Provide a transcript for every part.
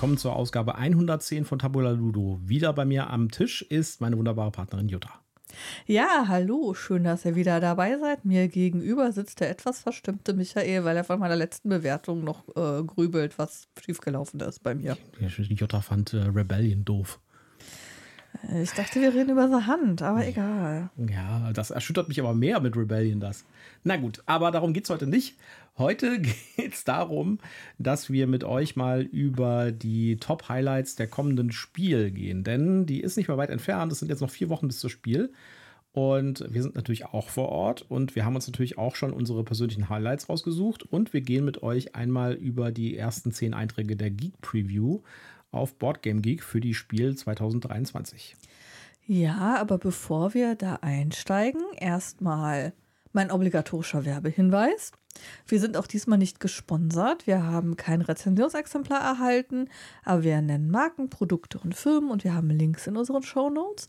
Willkommen zur Ausgabe 110 von Tabula Ludo. Wieder bei mir am Tisch ist meine wunderbare Partnerin Jutta. Ja, hallo, schön, dass ihr wieder dabei seid. Mir gegenüber sitzt der etwas verstimmte Michael, weil er von meiner letzten Bewertung noch äh, grübelt, was schiefgelaufen ist bei mir. Jutta fand äh, Rebellion doof. Ich dachte, wir reden über The Hand, aber egal. Ja, das erschüttert mich aber mehr mit Rebellion das. Na gut, aber darum geht es heute nicht. Heute geht es darum, dass wir mit euch mal über die Top-Highlights der kommenden Spiel gehen. Denn die ist nicht mehr weit entfernt. Es sind jetzt noch vier Wochen bis zum Spiel. Und wir sind natürlich auch vor Ort und wir haben uns natürlich auch schon unsere persönlichen Highlights rausgesucht. Und wir gehen mit euch einmal über die ersten zehn Einträge der Geek Preview auf Boardgame Geek für die Spiel 2023. Ja, aber bevor wir da einsteigen, erstmal mein obligatorischer Werbehinweis. Wir sind auch diesmal nicht gesponsert. Wir haben kein Rezensionsexemplar erhalten, aber wir nennen Marken, Produkte und Firmen und wir haben Links in unseren Show Notes.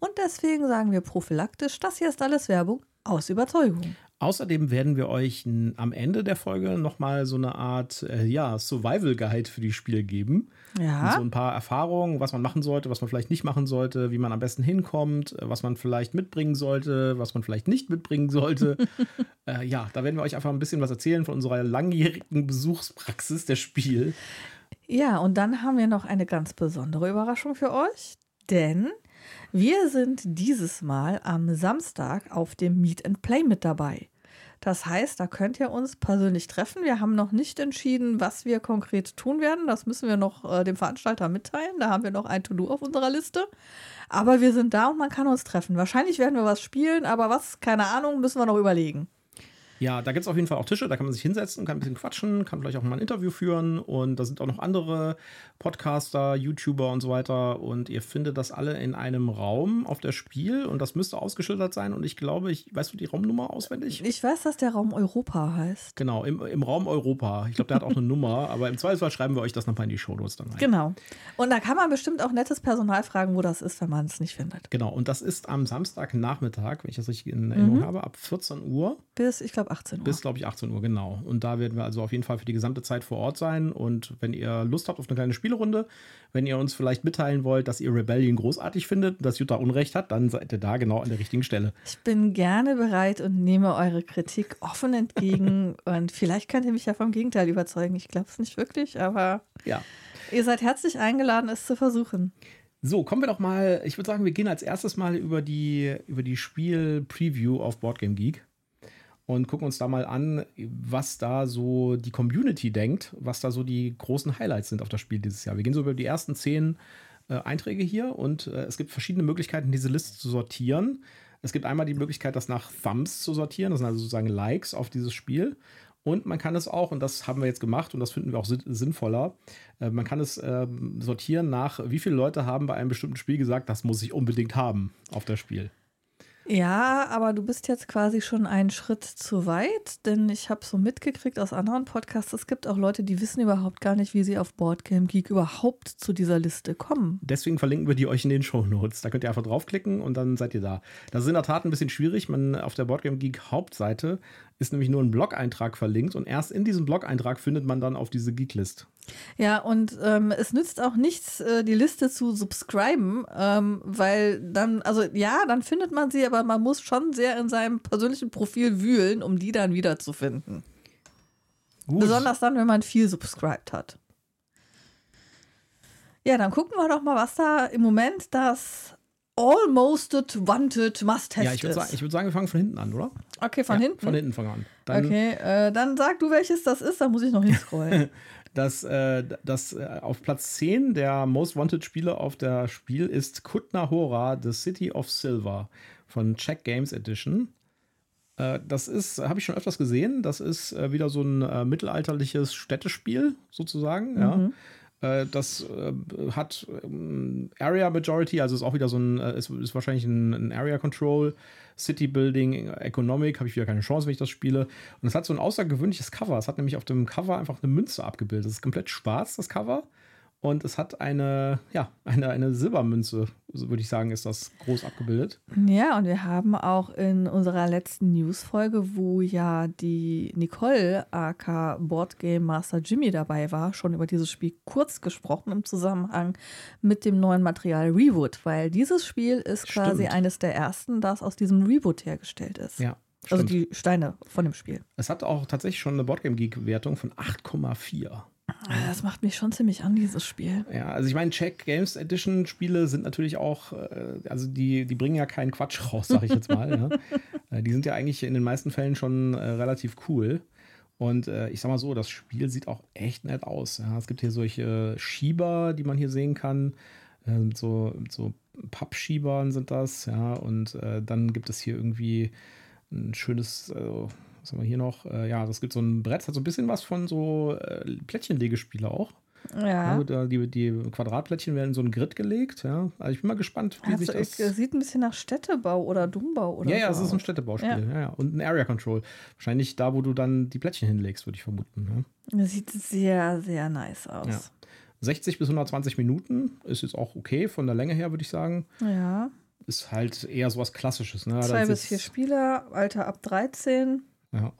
Und deswegen sagen wir prophylaktisch, das hier ist alles Werbung aus Überzeugung. Außerdem werden wir euch am Ende der Folge nochmal so eine Art äh, ja, Survival Guide für die Spiele geben. Ja. Und so ein paar Erfahrungen, was man machen sollte, was man vielleicht nicht machen sollte, wie man am besten hinkommt, äh, was man vielleicht mitbringen sollte, was man vielleicht nicht mitbringen sollte. äh, ja, da werden wir euch einfach ein bisschen was erzählen von unserer langjährigen Besuchspraxis der Spiel. Ja, und dann haben wir noch eine ganz besondere Überraschung für euch, denn wir sind dieses Mal am Samstag auf dem Meet and Play mit dabei. Das heißt, da könnt ihr uns persönlich treffen. Wir haben noch nicht entschieden, was wir konkret tun werden. Das müssen wir noch äh, dem Veranstalter mitteilen. Da haben wir noch ein To-Do auf unserer Liste. Aber wir sind da und man kann uns treffen. Wahrscheinlich werden wir was spielen, aber was, keine Ahnung, müssen wir noch überlegen. Ja, da gibt es auf jeden Fall auch Tische, da kann man sich hinsetzen, kann ein bisschen quatschen, kann vielleicht auch mal ein Interview führen und da sind auch noch andere Podcaster, YouTuber und so weiter und ihr findet das alle in einem Raum auf der Spiel und das müsste ausgeschildert sein und ich glaube, ich weißt du die Raumnummer auswendig? Ich weiß, dass der Raum Europa heißt. Genau, im, im Raum Europa. Ich glaube, der hat auch eine Nummer, aber im Zweifelsfall schreiben wir euch das nochmal in die Shownotes dann rein. Genau. Und da kann man bestimmt auch nettes Personal fragen, wo das ist, wenn man es nicht findet. Genau, und das ist am Samstagnachmittag, wenn ich das richtig in Erinnerung mhm. habe, ab 14 Uhr. Bis, ich glaube, 18 Uhr. Bis, glaube ich, 18 Uhr, genau. Und da werden wir also auf jeden Fall für die gesamte Zeit vor Ort sein. Und wenn ihr Lust habt auf eine kleine Spielerunde, wenn ihr uns vielleicht mitteilen wollt, dass ihr Rebellion großartig findet, dass Jutta Unrecht hat, dann seid ihr da genau an der richtigen Stelle. Ich bin gerne bereit und nehme eure Kritik offen entgegen. und vielleicht könnt ihr mich ja vom Gegenteil überzeugen. Ich glaube es nicht wirklich, aber ja. ihr seid herzlich eingeladen, es zu versuchen. So, kommen wir doch mal, ich würde sagen, wir gehen als erstes mal über die, über die Spiel-Preview auf Boardgame Geek und gucken uns da mal an, was da so die Community denkt, was da so die großen Highlights sind auf das Spiel dieses Jahr. Wir gehen so über die ersten zehn äh, Einträge hier und äh, es gibt verschiedene Möglichkeiten, diese Liste zu sortieren. Es gibt einmal die Möglichkeit, das nach Thumbs zu sortieren, das sind also sozusagen Likes auf dieses Spiel. Und man kann es auch, und das haben wir jetzt gemacht und das finden wir auch sinnvoller, äh, man kann es äh, sortieren nach, wie viele Leute haben bei einem bestimmten Spiel gesagt, das muss ich unbedingt haben auf das Spiel. Ja, aber du bist jetzt quasi schon einen Schritt zu weit, denn ich habe so mitgekriegt aus anderen Podcasts, es gibt auch Leute, die wissen überhaupt gar nicht, wie sie auf Boardgame Geek überhaupt zu dieser Liste kommen. Deswegen verlinken wir die euch in den Show Notes. Da könnt ihr einfach draufklicken und dann seid ihr da. Das ist in der Tat ein bisschen schwierig. Man auf der Boardgame Geek Hauptseite ist nämlich nur ein Blog-Eintrag verlinkt und erst in diesem Blog-Eintrag findet man dann auf diese Geek-List. Ja, und ähm, es nützt auch nichts, äh, die Liste zu subscriben, ähm, weil dann, also ja, dann findet man sie, aber man muss schon sehr in seinem persönlichen Profil wühlen, um die dann wiederzufinden. Gut. Besonders dann, wenn man viel subscribed hat. Ja, dann gucken wir doch mal, was da im Moment das Almost Wanted Must-Have Ja, ich würde sagen, wir fangen von hinten an, oder? Okay, von ja, hinten? Von hinten fangen wir an. Dann, okay, äh, dann sag du, welches das ist, dann muss ich noch hinscrollen. das, äh, das äh, auf Platz 10 der Most Wanted Spiele auf der Spiel ist Kutna Hora, The City of Silver von Check Games Edition. Äh, das ist, habe ich schon öfters gesehen, das ist äh, wieder so ein äh, mittelalterliches Städtespiel sozusagen, mhm. ja das äh, hat ähm, Area Majority, also ist auch wieder so ein, äh, ist, ist wahrscheinlich ein, ein, Area Control, City Building, Economic, habe ich wieder keine Chance, wenn ich das spiele. Und es hat so ein außergewöhnliches Cover. Es hat nämlich auf dem Cover einfach eine Münze abgebildet. Es ist komplett schwarz, das Cover. Und es hat eine, ja, eine, eine Silbermünze, so würde ich sagen, ist das groß abgebildet. Ja, und wir haben auch in unserer letzten News-Folge, wo ja die Nicole, aka Boardgame Master Jimmy, dabei war, schon über dieses Spiel kurz gesprochen im Zusammenhang mit dem neuen Material Rewood, weil dieses Spiel ist quasi Stimmt. eines der ersten, das aus diesem Rewood hergestellt ist. Ja. Also stimmt. die Steine von dem Spiel. es hat auch tatsächlich schon eine Boardgame Geek-Wertung von 8,4. Das macht mich schon ziemlich an, dieses Spiel. Ja, also ich meine, Check Games Edition Spiele sind natürlich auch, äh, also die, die bringen ja keinen Quatsch raus, sag ich jetzt mal. ja. Äh, Die sind ja eigentlich in den meisten Fällen schon äh, relativ cool. Und äh, ich sag mal so, das Spiel sieht auch echt nett aus. Ja. Es gibt hier solche Schieber, die man hier sehen kann. Äh, mit so, mit so Pappschiebern sind das, ja. Und äh, dann gibt es hier irgendwie ein schönes, äh, was haben wir hier noch? Äh, ja, das gibt so ein Brett, hat so ein bisschen was von so äh, Plättchenlegespiele auch. Ja. Ja. äh, die, die Quadratplättchen werden in so ein Grid gelegt, ja. Also ich bin mal gespannt, wie sich Also, das. es sieht ein bisschen nach Städtebau oder Dummbau oder ja, ja, so es ist ein aus. Städtebauspiel, Ja. ja. Ja, Und ein Area Control. Wahrscheinlich da, wo du dann die Plättchen hinlegst, würde ich vermuten. Ne? Das sieht sehr, sehr nice aus. Ja. 60 bis 120 Minuten ist jetzt auch okay von der Länge her, würde ich sagen. ja. Ist halt eher sowas Klassisches. Ne? Zwei bis vier Spieler, Alter ab 13 Ja.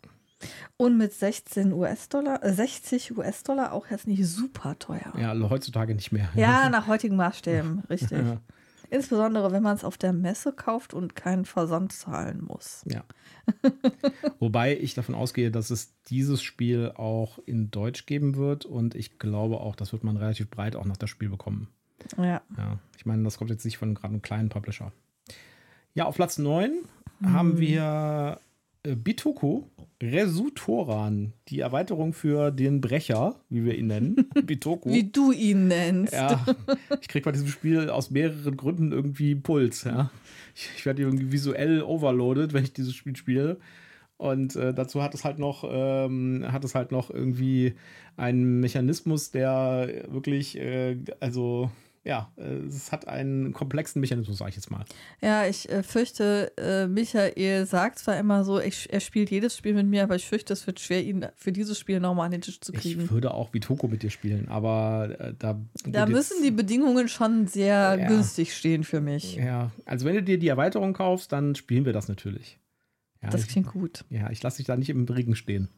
und mit 16 US-Dollar, äh, 60 US-Dollar auch jetzt nicht super teuer. ja, also heutzutage nicht mehr. Ja, nach heutigen Maßstäben, richtig. Ja. Insbesondere, wenn man es auf der Messe kauft und keinen Versand zahlen muss. Ja. Wobei ich davon ausgehe, dass es dieses Spiel auch in Deutsch geben wird und ich glaube auch, das wird man relativ breit auch nach das Spiel bekommen. Ja. Ja, ich meine, das kommt jetzt nicht von gerade einem kleinen Publisher. Ja, auf Platz 9 haben wir äh, Bitoku Resutoran, die Erweiterung für den Brecher, wie wir ihn nennen. Bitoku. Wie du ihn nennst. Ja, ich kriege bei diesem Spiel aus mehreren Gründen irgendwie Puls. Ja. Ich, ich werde irgendwie visuell overloaded, wenn ich dieses Spiel spiele. Und äh, dazu hat es halt noch, ähm, hat es halt noch irgendwie einen Mechanismus, der wirklich, äh, also ja, äh, es hat einen komplexen Mechanismus, sage ich jetzt mal. Ja, ich äh, fürchte, äh, Michael sagt zwar immer so, ich, er spielt jedes Spiel mit mir, aber ich fürchte, es wird schwer, ihn für dieses Spiel nochmal an den Tisch zu kriegen. Ich würde auch Bitoko mit dir spielen, aber äh, da. Da müssen die Bedingungen schon sehr Ja. günstig stehen für mich. Ja, also wenn du dir die Erweiterung kaufst, dann spielen wir das natürlich. Ja, Das ich, klingt gut. ja, ich lasse dich da nicht im Regen stehen.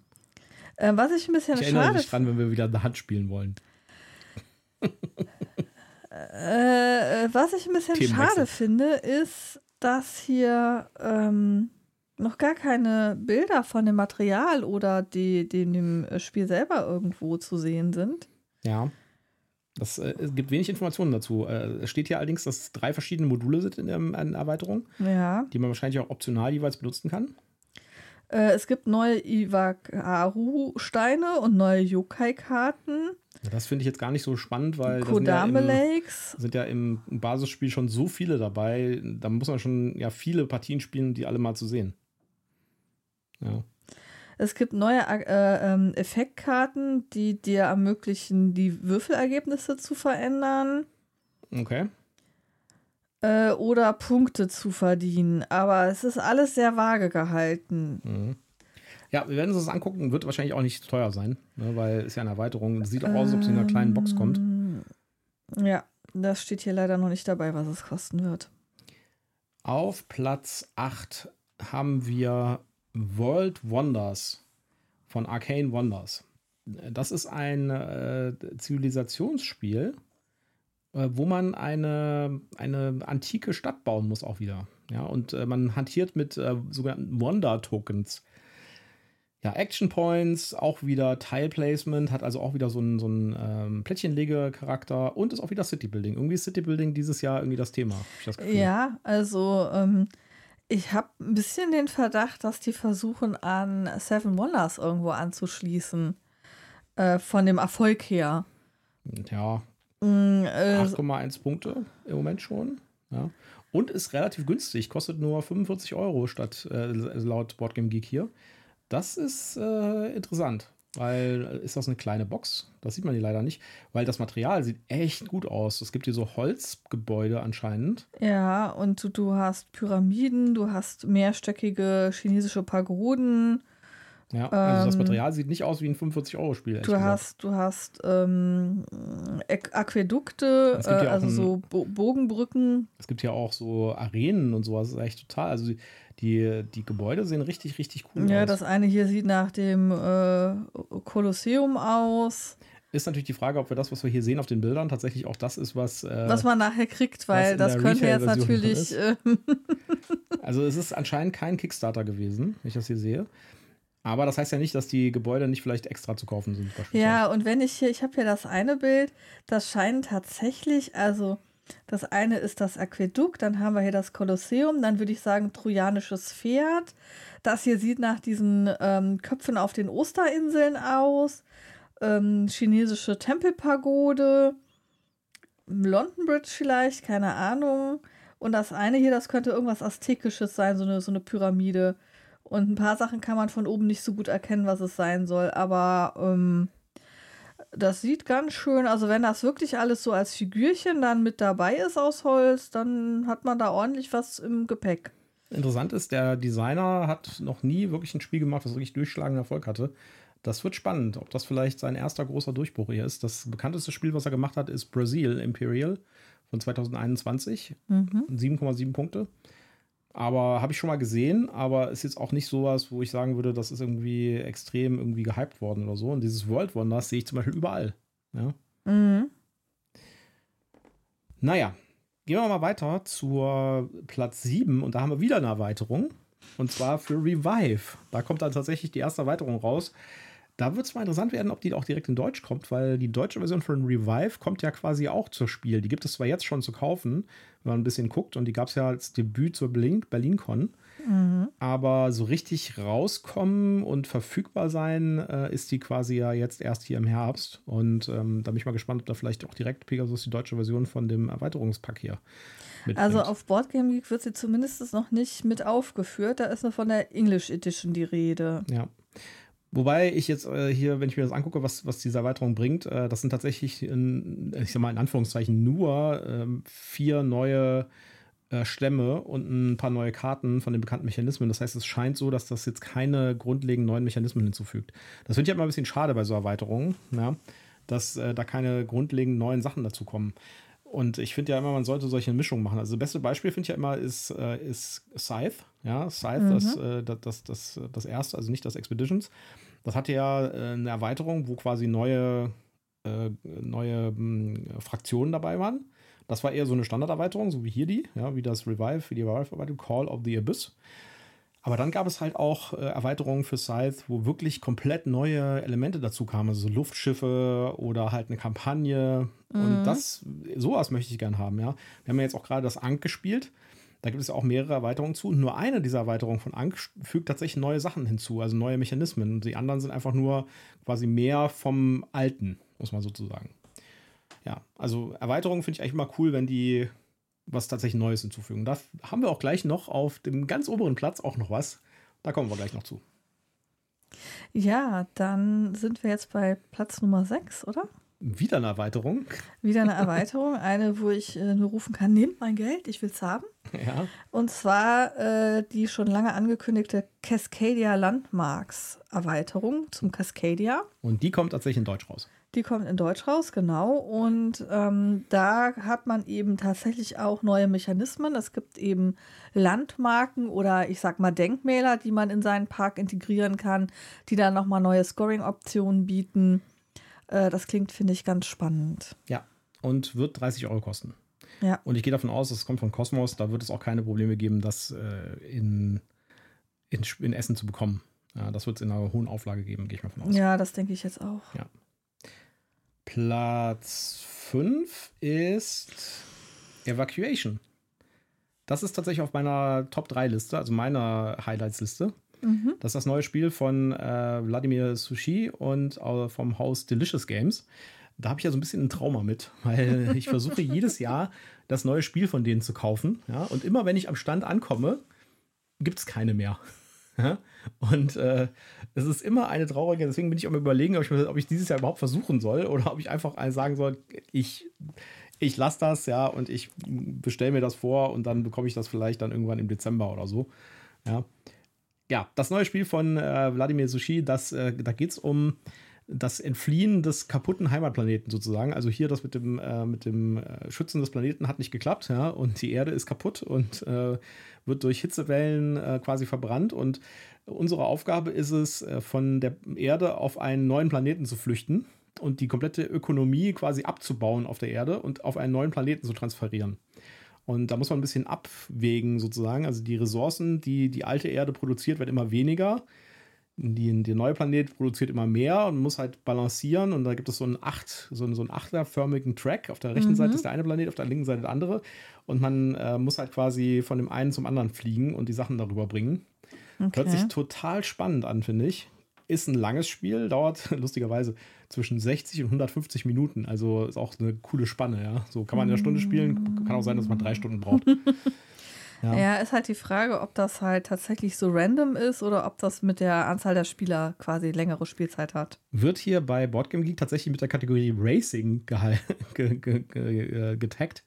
Äh, was ich ein bisschen Ich erinnere schade dich dran, wenn wir wieder in der Hand spielen wollen. Äh, was ich ein bisschen schade finde, ist, dass hier ähm, noch gar keine Bilder von dem Material oder die, die in dem äh, Spiel selber irgendwo zu sehen sind. Ja. Das, äh, es gibt wenig Informationen dazu. Äh, es steht hier allerdings, dass es drei verschiedene Module sind in der, in der Erweiterung, Ja. die man wahrscheinlich auch optional jeweils benutzen kann. Äh, es gibt neue Iwakaru-Steine und neue Yokai-Karten. Das finde ich jetzt gar nicht so spannend, weil da sind Kodame ja, im, Lakes. sind ja im Basisspiel schon so viele dabei. Da muss man schon ja viele Partien spielen, die alle mal zu sehen. Ja. Es gibt neue äh, ähm, Effektkarten, die dir ermöglichen, die Würfelergebnisse zu verändern. Okay. äh, oder Punkte zu verdienen. Aber es ist alles sehr vage gehalten. Mhm. Ja, wir werden uns das angucken. Wird wahrscheinlich auch nicht teuer sein, ne, weil es ja eine Erweiterung. Es sieht auch aus, als ob es in einer kleinen Box kommt. Ähm, Ja, das steht hier leider noch nicht dabei, was es kosten wird. Auf Platz 8 haben wir World Wonders von Arcane Wonders. Das ist ein äh, Zivilisationsspiel, äh, wo man eine, eine antike Stadt bauen muss, auch wieder. Ja, und äh, man hantiert mit äh, sogenannten Wonder-Tokens. Ja, Action Points, auch wieder Tile Placement, hat also auch wieder so einen, so einen ähm, Plättchenlege-Charakter und ist auch wieder City Building. Irgendwie ist City Building dieses Jahr irgendwie das Thema. das. Ja, also ähm, ich habe ein bisschen den Verdacht, dass die versuchen, an Seven Wonders irgendwo anzuschließen. Äh, von dem Erfolg her. Ja, Mm, äh, 8,1 Punkte im Moment schon. Ja. Und ist relativ günstig, kostet nur 45 Euro statt äh, laut Boardgame Geek hier. Das ist äh, interessant, weil äh, ist das eine kleine Box? Das sieht man hier leider nicht, weil das Material sieht echt gut aus. Es gibt hier so Holzgebäude anscheinend. ja, und du, du hast Pyramiden, du hast mehrstöckige chinesische Pagoden. Ja, also das Ähm, Material sieht nicht aus wie ein 45-Euro-Spiel. Du hast, du hast ähm, Aquädukte, äh, also ein- so Bo Bogenbrücken. Es gibt ja auch so Arenen und sowas, das ist echt total. Also die, die, Gebäude sehen richtig, richtig cool Ja, aus. das eine hier sieht nach dem äh, Kolosseum aus, ist natürlich die Frage, ob wir das, was wir hier sehen auf den Bildern, tatsächlich auch das ist, was. Äh, was man nachher kriegt, weil das könnte jetzt natürlich. ähm, also es ist anscheinend kein Kickstarter gewesen, wenn ich das hier sehe. Aber das heißt ja nicht, dass die Gebäude nicht vielleicht extra zu kaufen sind. Ja, und wenn ich hier, ich habe hier das eine Bild, das scheint tatsächlich, also das eine ist das Aquädukt, dann haben wir hier das Kolosseum, dann würde ich sagen trojanisches Pferd. Das hier sieht nach diesen ähm, Köpfen auf den Osterinseln aus. Ähm, chinesische Tempelpagode, London Bridge vielleicht, keine Ahnung. Und das eine hier, das könnte irgendwas Aztekisches sein, so eine, so eine Pyramide. Und ein paar Sachen kann man von oben nicht so gut erkennen, was es sein soll. Aber ähm, das sieht ganz schön. Also, wenn das wirklich alles so als Figürchen dann mit dabei ist aus Holz, dann hat man da ordentlich was im Gepäck. Interessant ist, der Designer hat noch nie wirklich ein Spiel gemacht, das wirklich durchschlagenden Erfolg hatte. Das wird spannend, ob das vielleicht sein erster großer Durchbruch hier ist. Das bekannteste Spiel, was er gemacht hat, ist Brazil Imperial von 2021. Mhm. 7,7 Punkte. Aber habe ich schon mal gesehen, aber ist jetzt auch nicht sowas, wo ich sagen würde, das ist irgendwie extrem irgendwie gehypt worden oder so. Und dieses World Wonders sehe ich zum Beispiel überall. Ja. Mhm. Naja, gehen wir mal weiter zur Platz 7 und da haben wir wieder eine Erweiterung. Und zwar für Revive. Da kommt dann tatsächlich die erste Erweiterung raus. Da wird es mal interessant werden, ob die auch direkt in Deutsch kommt, weil die deutsche Version von Revive kommt ja quasi auch zur Spiel. Die gibt es zwar jetzt schon zu kaufen, wenn man ein bisschen guckt, und die gab es ja als Debüt zur Berlin- BerlinCon. Mhm. Aber so richtig rauskommen und verfügbar sein äh, ist die quasi ja jetzt erst hier im Herbst. Und ähm, da bin ich mal gespannt, ob da vielleicht auch direkt Pegasus die deutsche Version von dem Erweiterungspack hier mitbringt. Also auf Boardgame Geek wird sie zumindest noch nicht mit aufgeführt. Da ist nur von der English Edition die Rede. Ja. Wobei ich jetzt äh, hier, wenn ich mir das angucke, was, was diese Erweiterung bringt, äh, das sind tatsächlich, in, ich sag mal in Anführungszeichen, nur ähm, vier neue äh, Stämme und ein paar neue Karten von den bekannten Mechanismen. Das heißt, es scheint so, dass das jetzt keine grundlegenden neuen Mechanismen hinzufügt. Das finde ich immer ein bisschen schade bei so Erweiterungen, ja, dass äh, da keine grundlegenden neuen Sachen dazu kommen. Und ich finde ja immer, man sollte solche Mischungen machen. Also das beste Beispiel finde ich ja immer ist, äh, ist Scythe. Ja, Scythe, das, äh, das, das, das, das erste, also nicht das Expeditions. Das hatte ja äh, eine Erweiterung, wo quasi neue, äh, neue mh, Fraktionen dabei waren. Das war eher so eine Standarderweiterung, so wie hier die, ja, wie das Revive, wie die Revive-Erweiterung, Call of the Abyss. Aber dann gab es halt auch äh, Erweiterungen für Scythe, wo wirklich komplett neue Elemente dazu kamen, also so Luftschiffe oder halt eine Kampagne. Und das, sowas möchte ich gern haben, ja. Wir haben ja jetzt auch gerade das Ankh gespielt. Da gibt es ja auch mehrere Erweiterungen zu. Und nur eine dieser Erweiterungen von Ankh fügt tatsächlich neue Sachen hinzu, also neue Mechanismen. Und die anderen sind einfach nur quasi mehr vom Alten, muss man sozusagen. Ja, also Erweiterungen finde ich eigentlich immer cool, wenn die was tatsächlich Neues hinzufügen. Da haben wir auch gleich noch auf dem ganz oberen Platz auch noch was. Da kommen wir gleich noch zu. Ja, dann sind wir jetzt bei Platz Nummer 6, oder? Wieder eine Erweiterung. Wieder eine Erweiterung, eine, wo ich äh, nur rufen kann, nehmt mein Geld, ich will's haben. Ja. Und zwar äh, die schon lange angekündigte Cascadia Landmarks Erweiterung zum Cascadia. Und die kommt tatsächlich in Deutsch raus. Die kommt in Deutsch raus, genau. Und ähm, da hat man eben tatsächlich auch neue Mechanismen. Es gibt eben Landmarken oder ich sag mal Denkmäler, die man in seinen Park integrieren kann, die dann nochmal neue Scoring-Optionen bieten. Äh, das klingt, finde ich, ganz spannend. Ja. Und wird 30 Euro kosten. Ja. Und ich gehe davon aus, es kommt von Cosmos. Da wird es auch keine Probleme geben, das äh, in, in, in Essen zu bekommen. Ja, das wird es in einer hohen Auflage geben, gehe ich mal von aus. Ja, das denke ich jetzt auch. Platz 5 ist Evacuation. Das ist tatsächlich auf meiner Top 3 Liste, also meiner Highlights-Liste. Mhm. Das ist das neue Spiel von äh, Wladimir Sushi und äh, vom Haus Delicious Games. Da habe ich ja so ein bisschen ein Trauma mit, weil ich versuche jedes Jahr das neue Spiel von denen zu kaufen. Ja? Und immer wenn ich am Stand ankomme, gibt es keine mehr. Und äh, es ist immer eine traurige, deswegen bin ich auch mal überlegen, ob ich, ob ich dieses Jahr überhaupt versuchen soll oder ob ich einfach sagen soll, ich, ich lasse das, ja, und ich bestelle mir das vor und dann bekomme ich das vielleicht dann irgendwann im Dezember oder so. Ja. ja, das neue Spiel von äh, Wladimir Sushi, das, äh, da geht es um das Entfliehen des kaputten Heimatplaneten sozusagen. Also hier das mit dem, äh, mit dem äh, Schützen des Planeten hat nicht geklappt, ja, und die Erde ist kaputt und äh, wird durch Hitzewellen äh, quasi verbrannt. Und unsere Aufgabe ist es, äh, von der Erde auf einen neuen Planeten zu flüchten und die komplette Ökonomie quasi abzubauen auf der Erde und auf einen neuen Planeten zu transferieren. Und da muss man ein bisschen abwägen, sozusagen. Also die Ressourcen, die die alte Erde produziert, werden immer weniger. Die, der neue Planet produziert immer mehr und muss halt balancieren. Und da gibt es so einen, acht, so einen, so einen achterförmigen Track. Auf der rechten mhm. Seite ist der eine Planet, auf der linken Seite der andere. Und man äh, muss halt quasi von dem einen zum anderen fliegen und die Sachen darüber bringen. Okay. Hört sich total spannend an, finde ich. Ist ein langes Spiel, dauert lustigerweise zwischen 60 und 150 Minuten. Also ist auch eine coole Spanne, ja. So kann man in einer Stunde spielen, kann auch sein, dass man drei Stunden braucht. Ja. ja. ist halt die Frage, ob das halt tatsächlich so random ist oder ob das mit der Anzahl der Spieler quasi längere Spielzeit hat. Wird hier bei Boardgame Geek tatsächlich mit der Kategorie Racing äh, getaggt.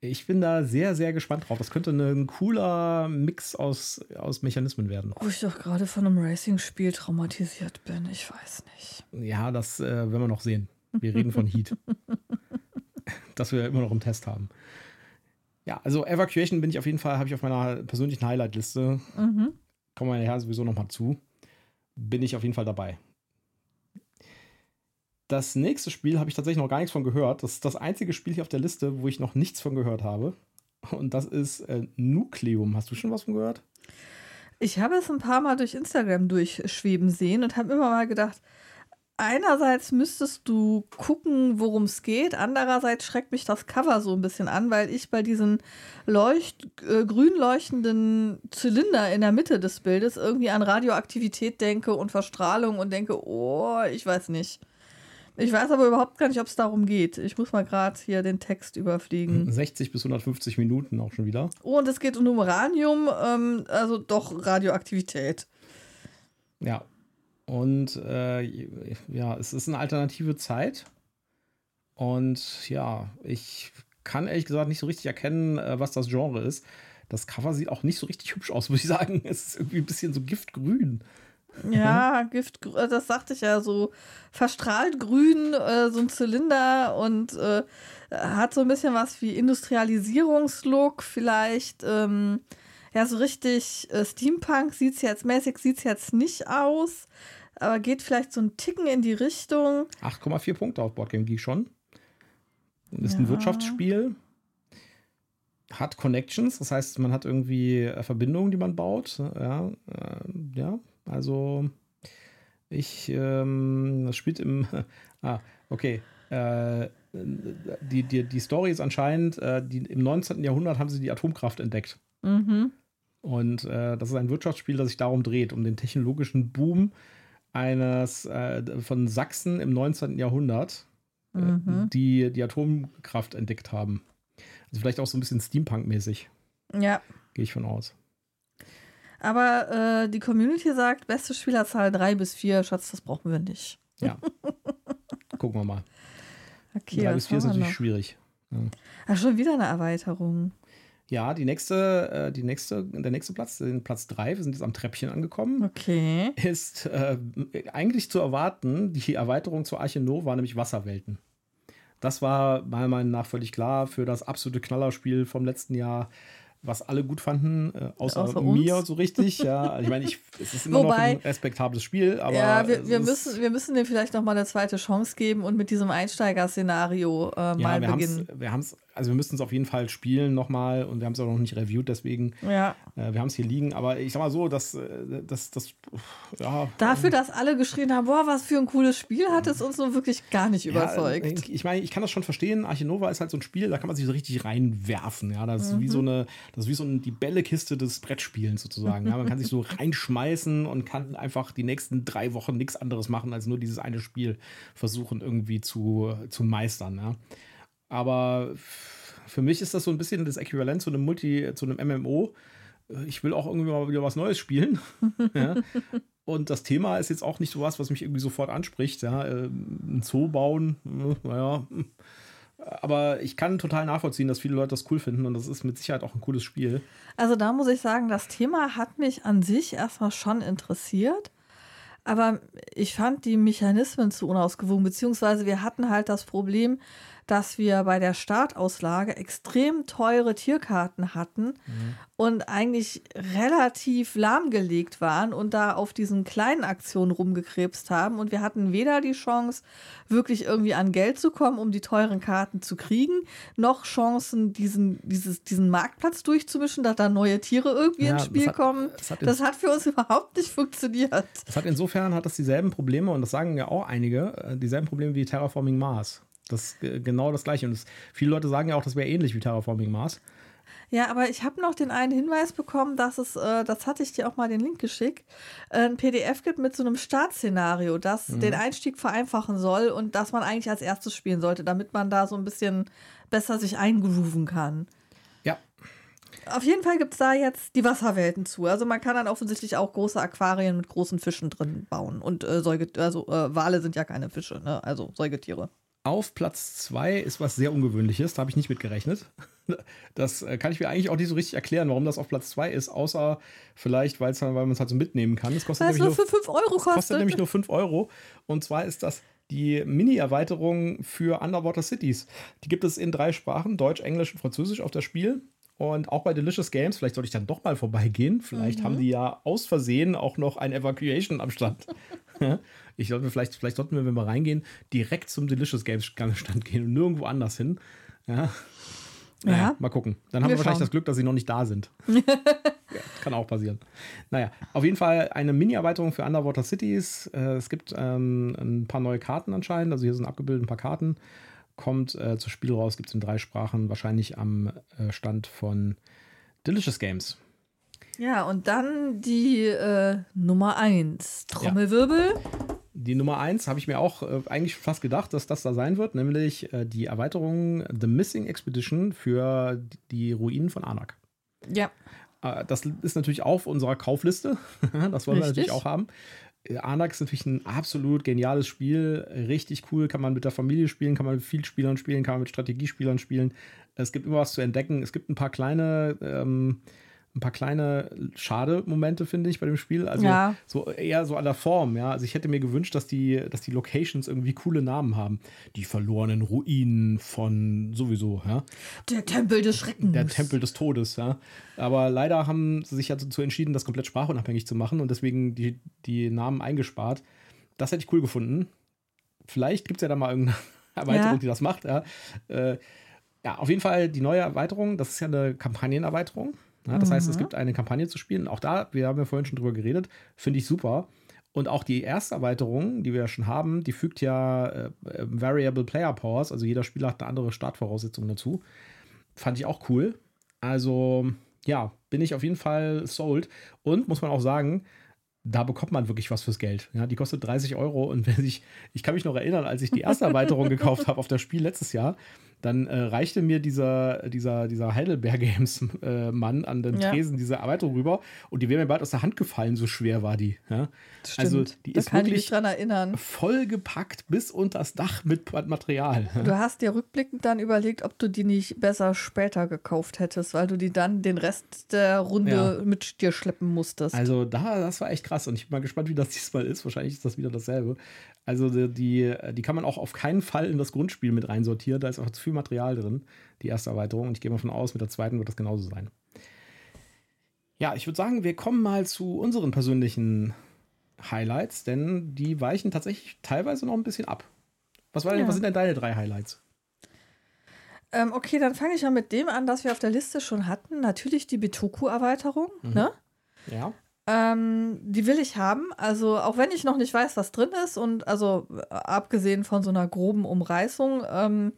Ich bin da sehr, sehr gespannt drauf. Das könnte ein cooler Mix aus, aus Mechanismen werden. Wo ich doch gerade von einem Racing-Spiel traumatisiert bin, ich weiß nicht. Ja, das äh, werden wir noch sehen. Wir reden von Heat. das wir immer noch im Test haben. Ja, also Evacuation bin ich auf jeden Fall, habe ich auf meiner persönlichen Highlight-Liste. Mhm. Kommen wir nachher sowieso nochmal zu. Bin ich auf jeden Fall dabei. Das nächste Spiel habe ich tatsächlich noch gar nichts von gehört. Das ist das einzige Spiel hier auf der Liste, wo ich noch nichts von gehört habe. Und das ist äh, Nucleum. Hast du schon was von gehört? Ich habe es ein paar Mal durch Instagram durchschweben sehen und habe immer mal gedacht, einerseits müsstest du gucken, worum es geht. Andererseits schreckt mich das Cover so ein bisschen an, weil ich bei diesen leucht, äh, grün leuchtenden Zylinder in der Mitte des Bildes irgendwie an Radioaktivität denke und Verstrahlung und denke, oh, ich weiß nicht. Ich weiß aber überhaupt gar nicht, ob es darum geht. Ich muss mal gerade hier den Text überfliegen. 60 bis 150 Minuten auch schon wieder. Oh, und es geht um Uranium, ähm, also doch Radioaktivität. Ja, und äh, ja, es ist eine alternative Zeit. Und ja, ich kann ehrlich gesagt nicht so richtig erkennen, äh, was das Genre ist. Das Cover sieht auch nicht so richtig hübsch aus, muss ich sagen. Es ist irgendwie ein bisschen so giftgrün. Ja, Gift, äh, das sagte ich ja, so verstrahlt grün, äh, so ein Zylinder und äh, hat so ein bisschen was wie Industrialisierungslook, vielleicht. Ähm, ja, so richtig äh, Steampunk sieht es jetzt, mäßig sieht es jetzt nicht aus aber geht vielleicht so ein Ticken in die Richtung. 8,4 Punkte auf Boardgame Geek schon. Ist ja. ein Wirtschaftsspiel. Hat Connections, das heißt, man hat irgendwie äh, Verbindungen, die man baut. Ja, äh, ja also ich, ähm, das spielt im, ah, okay. Äh, die, die, die Story ist anscheinend, äh, die, im 19. Jahrhundert haben sie die Atomkraft entdeckt. Mhm. Und äh, das ist ein Wirtschaftsspiel, das sich darum dreht, um den technologischen Boom eines äh, von Sachsen im 19. Jahrhundert, äh, mhm. die die Atomkraft entdeckt haben. Also vielleicht auch so ein bisschen Steampunk-mäßig. Ja. Gehe ich von aus. Aber äh, die Community sagt, beste Spielerzahl 3 bis 4, Schatz, das brauchen wir nicht. Ja. Gucken wir mal. Okay, 3 bis 4 ist natürlich noch? schwierig. Ja. Ach, schon wieder eine Erweiterung. Ja, die nächste, äh, die nächste, der nächste Platz, den Platz 3, wir sind jetzt am Treppchen angekommen. Okay. Ist äh, eigentlich zu erwarten, die Erweiterung zur Arche Nova, nämlich Wasserwelten. Das war meiner Meinung nach völlig klar für das absolute Knallerspiel vom letzten Jahr was alle gut fanden, äh, außer, außer mir so richtig. Ja, ich meine, ich, es ist immer Wobei, noch ein respektables Spiel, aber. Ja, wir, wir müssen, wir müssen dem vielleicht noch mal eine zweite Chance geben und mit diesem Einsteiger-Szenario äh, ja, mal wir beginnen. wir haben es, also wir müssen es auf jeden Fall spielen nochmal und wir haben es auch noch nicht reviewed, deswegen. Ja. Äh, wir haben es hier liegen, aber ich sag mal so, dass das, das, ja. Dafür, dass alle geschrien haben, boah, was für ein cooles Spiel, hat es uns nun wirklich gar nicht überzeugt. Ja, ich meine, ich kann das schon verstehen. Archinova ist halt so ein Spiel, da kann man sich so richtig reinwerfen. Ja, das mhm. ist wie so eine, das ist wie so ein, die Bällekiste des Brettspielens sozusagen. Ja, man kann sich so reinschmeißen und kann einfach die nächsten drei Wochen nichts anderes machen, als nur dieses eine Spiel versuchen irgendwie zu, zu meistern. Ja. Aber für mich ist das so ein bisschen das Äquivalent zu einem Multi, zu einem MMO. Ich will auch irgendwie mal wieder was Neues spielen. ja. Und das Thema ist jetzt auch nicht so was, was mich irgendwie sofort anspricht. Ja. Ein Zoo bauen, naja, aber ich kann total nachvollziehen, dass viele Leute das cool finden und das ist mit Sicherheit auch ein cooles Spiel. Also da muss ich sagen, das Thema hat mich an sich erstmal schon interessiert. Aber ich fand die Mechanismen zu unausgewogen, beziehungsweise wir hatten halt das Problem, dass wir bei der Startauslage extrem teure Tierkarten hatten mhm. und eigentlich relativ lahmgelegt waren und da auf diesen kleinen Aktionen rumgekrebst haben. Und wir hatten weder die Chance, wirklich irgendwie an Geld zu kommen, um die teuren Karten zu kriegen, noch Chancen, diesen, dieses, diesen Marktplatz durchzumischen, dass da neue Tiere irgendwie ja, ins Spiel hat, kommen. Das hat, das hat, für uns überhaupt nicht funktioniert. Das hat insofern hat das dieselben Probleme, und das sagen ja auch einige, äh, dieselben Probleme wie Terraforming Mars. Das ist genau das Gleiche. Und das, viele Leute sagen ja auch, das wäre ähnlich wie Terraforming Mars. Ja, aber ich habe noch den einen Hinweis bekommen, dass es, äh, das hatte ich dir auch mal den Link geschickt, äh, ein PDF gibt mit so einem Startszenario, das mhm. den Einstieg vereinfachen soll und das man eigentlich als erstes spielen sollte, damit man da so ein bisschen besser sich eingrooven kann. Ja. Auf jeden Fall gibt es da jetzt die Wasserwelten zu. Also man kann dann offensichtlich auch große Aquarien mit großen Fischen drin bauen. Und äh, Säuge also äh, Wale sind ja keine Fische, ne? Also Säugetiere. Auf Platz 2 ist was sehr Ungewöhnliches, da habe ich nicht mit gerechnet. Das äh, kann ich mir eigentlich auch nicht so richtig erklären, warum das auf Platz 2 ist, außer vielleicht, weil man es halt so mitnehmen kann. Es kostet, nämlich nur, für 5 Euro kostet. kostet nämlich nur 5 Euro. Und zwar ist das die Mini-Erweiterung für Underwater Cities. Die gibt es in drei Sprachen, Deutsch, Englisch und Französisch auf das Spiel. Und auch bei Delicious Games, vielleicht sollte ich dann doch mal vorbeigehen. Vielleicht mhm. haben die ja aus Versehen auch noch ein Evacuation am Stand. Ich sollte vielleicht, vielleicht sollten wir, wenn wir reingehen, direkt zum Delicious Games Stand gehen und nirgendwo anders hin. Ja. Naja, ja. mal gucken. Dann haben wir, wir wahrscheinlich das Glück, dass sie noch nicht da sind. ja, kann auch passieren. Naja, auf jeden Fall eine Mini-Erweiterung für Underwater Cities. Äh, es gibt ähm, ein paar neue Karten anscheinend. Also hier sind abgebildet ein paar Karten. Kommt äh, zu Spiel raus, gibt es in drei Sprachen, wahrscheinlich am äh, Stand von Delicious Games. Ja, und dann die äh, Nummer 1. Trommelwirbel. Ja. Die Nummer 1 habe ich mir auch äh, eigentlich fast gedacht, dass das da sein wird, nämlich äh, die Erweiterung The Missing Expedition für die Ruinen von Anak. Ja. Äh, das ist natürlich auf unserer Kaufliste. das wollen Richtig. wir natürlich auch haben. Äh, Anak ist natürlich ein absolut geniales Spiel, richtig cool, kann man mit der Familie spielen, kann man mit Vielspielern spielen, kann man mit Strategiespielern spielen. Es gibt immer was zu entdecken. Es gibt ein paar kleine ähm, ein paar kleine schade Momente, finde ich, bei dem Spiel. Also ja. so eher so an der Form, ja. Also ich hätte mir gewünscht, dass die, dass die Locations irgendwie coole Namen haben. Die verlorenen Ruinen von sowieso, ja. Der Tempel des Schreckens. Der Tempel des Todes, ja. Aber leider haben sie sich dazu entschieden, das komplett sprachunabhängig zu machen und deswegen die, die Namen eingespart. Das hätte ich cool gefunden. Vielleicht gibt es ja da mal irgendeine Erweiterung, ja. die das macht, ja. Äh, ja, auf jeden Fall die neue Erweiterung, das ist ja eine Kampagnenerweiterung. Ja, das mhm. heißt, es mhm. gibt eine Kampagne zu spielen. Auch da, wir haben ja vorhin schon drüber geredet, finde ich super. Und auch die erste Erweiterung, die wir ja schon haben, die fügt ja äh, äh, Variable Player Powers, also jeder Spieler hat eine andere Startvoraussetzung dazu. Fand ich auch cool. Also, ja, bin ich auf jeden Fall sold. Und muss man auch sagen, da bekommt man wirklich was fürs Geld. Ja, die kostet 30 Euro und wenn ich, ich kann mich noch erinnern, als ich die erste Erweiterung gekauft habe auf das Spiel letztes Jahr, dann äh, reichte mir dieser, dieser, dieser Heidelberg Games äh, Mann an den ja. Tresen diese Erweiterung rüber und die wäre mir bald aus der Hand gefallen, so schwer war die. Ja? Also die da ist wirklich vollgepackt bis unter das Dach mit Material. Ja? Du hast dir rückblickend dann überlegt, ob du die nicht besser später gekauft hättest, weil du die dann den Rest der Runde mit dir schleppen musstest. Also da, das war echt krass und ich bin mal gespannt, wie das diesmal ist. Wahrscheinlich ist das wieder dasselbe. Also die, die, die kann man auch auf keinen Fall in das Grundspiel mit reinsortieren. Da ist einfach zu viel Material drin, die erste Erweiterung. Und ich gehe mal von aus, mit der zweiten wird das genauso sein. Ja, ich würde sagen, wir kommen mal zu unseren persönlichen Highlights, denn die weichen tatsächlich teilweise noch ein bisschen ab. Was, war denn, ja. was sind denn deine drei Highlights? Ähm, okay, dann fange ich mal mit dem an, das wir auf der Liste schon hatten. Natürlich die Bitoku-Erweiterung. Mhm. Ne? Ja. Ähm, die will ich haben. Also, auch wenn ich noch nicht weiß, was drin ist, und also abgesehen von so einer groben Umreißung, ähm,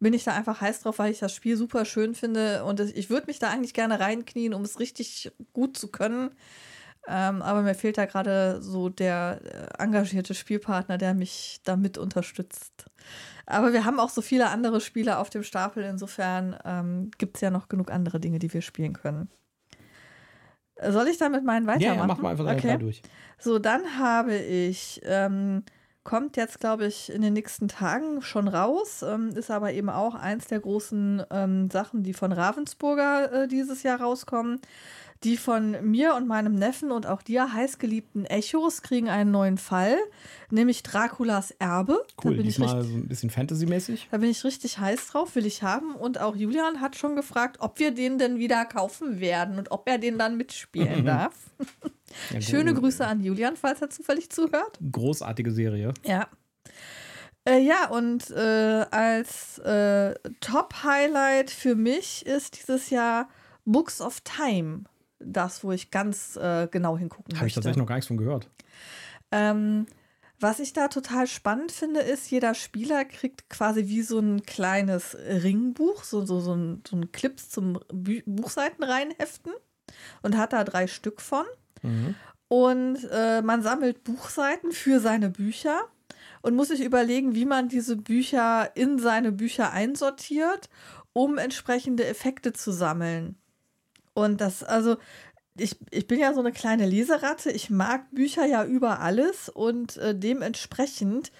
bin ich da einfach heiß drauf, weil ich das Spiel super schön finde. Und ich würde mich da eigentlich gerne reinknien, um es richtig gut zu können. Ähm, aber mir fehlt da gerade so der äh, engagierte Spielpartner, der mich damit unterstützt. Aber wir haben auch so viele andere Spiele auf dem Stapel. Insofern ähm, gibt es ja noch genug andere Dinge, die wir spielen können. Soll ich damit meinen weitermachen? Ja, ja mach mal einfach okay. durch. So, dann habe ich ähm, Kommt jetzt, glaube ich, in den nächsten Tagen schon raus. Ähm, ist aber eben auch eins der großen ähm, Sachen, die von Ravensburger äh, dieses Jahr rauskommen. Die von mir und meinem Neffen und auch dir heißgeliebten Echos kriegen einen neuen Fall, nämlich Draculas Erbe. Cool, da bin diesmal ich so ein bisschen Fantasy-mäßig. Da bin ich richtig heiß drauf, will ich haben. Und auch Julian hat schon gefragt, ob wir den denn wieder kaufen werden und ob er den dann mitspielen darf. Ja, Schöne Grüße an Julian, falls er zufällig zuhört. Großartige Serie. Ja. Äh, ja, und äh, als äh, Top-Highlight für mich ist dieses Jahr Books of Time. Das, wo ich ganz äh, genau hingucken Habe ich tatsächlich noch gar nichts von gehört. Ähm, was ich da total spannend finde, ist, jeder Spieler kriegt quasi wie so ein kleines Ringbuch, so, so, so, ein, so ein Clips zum Bü Buchseiten reinheften und hat da drei Stück von. Mhm. Und äh, man sammelt Buchseiten für seine Bücher und muss sich überlegen, wie man diese Bücher in seine Bücher einsortiert, um entsprechende Effekte zu sammeln. Und das, also, ich, ich bin ja so eine kleine Leseratte. Ich mag Bücher ja über alles und äh, dementsprechend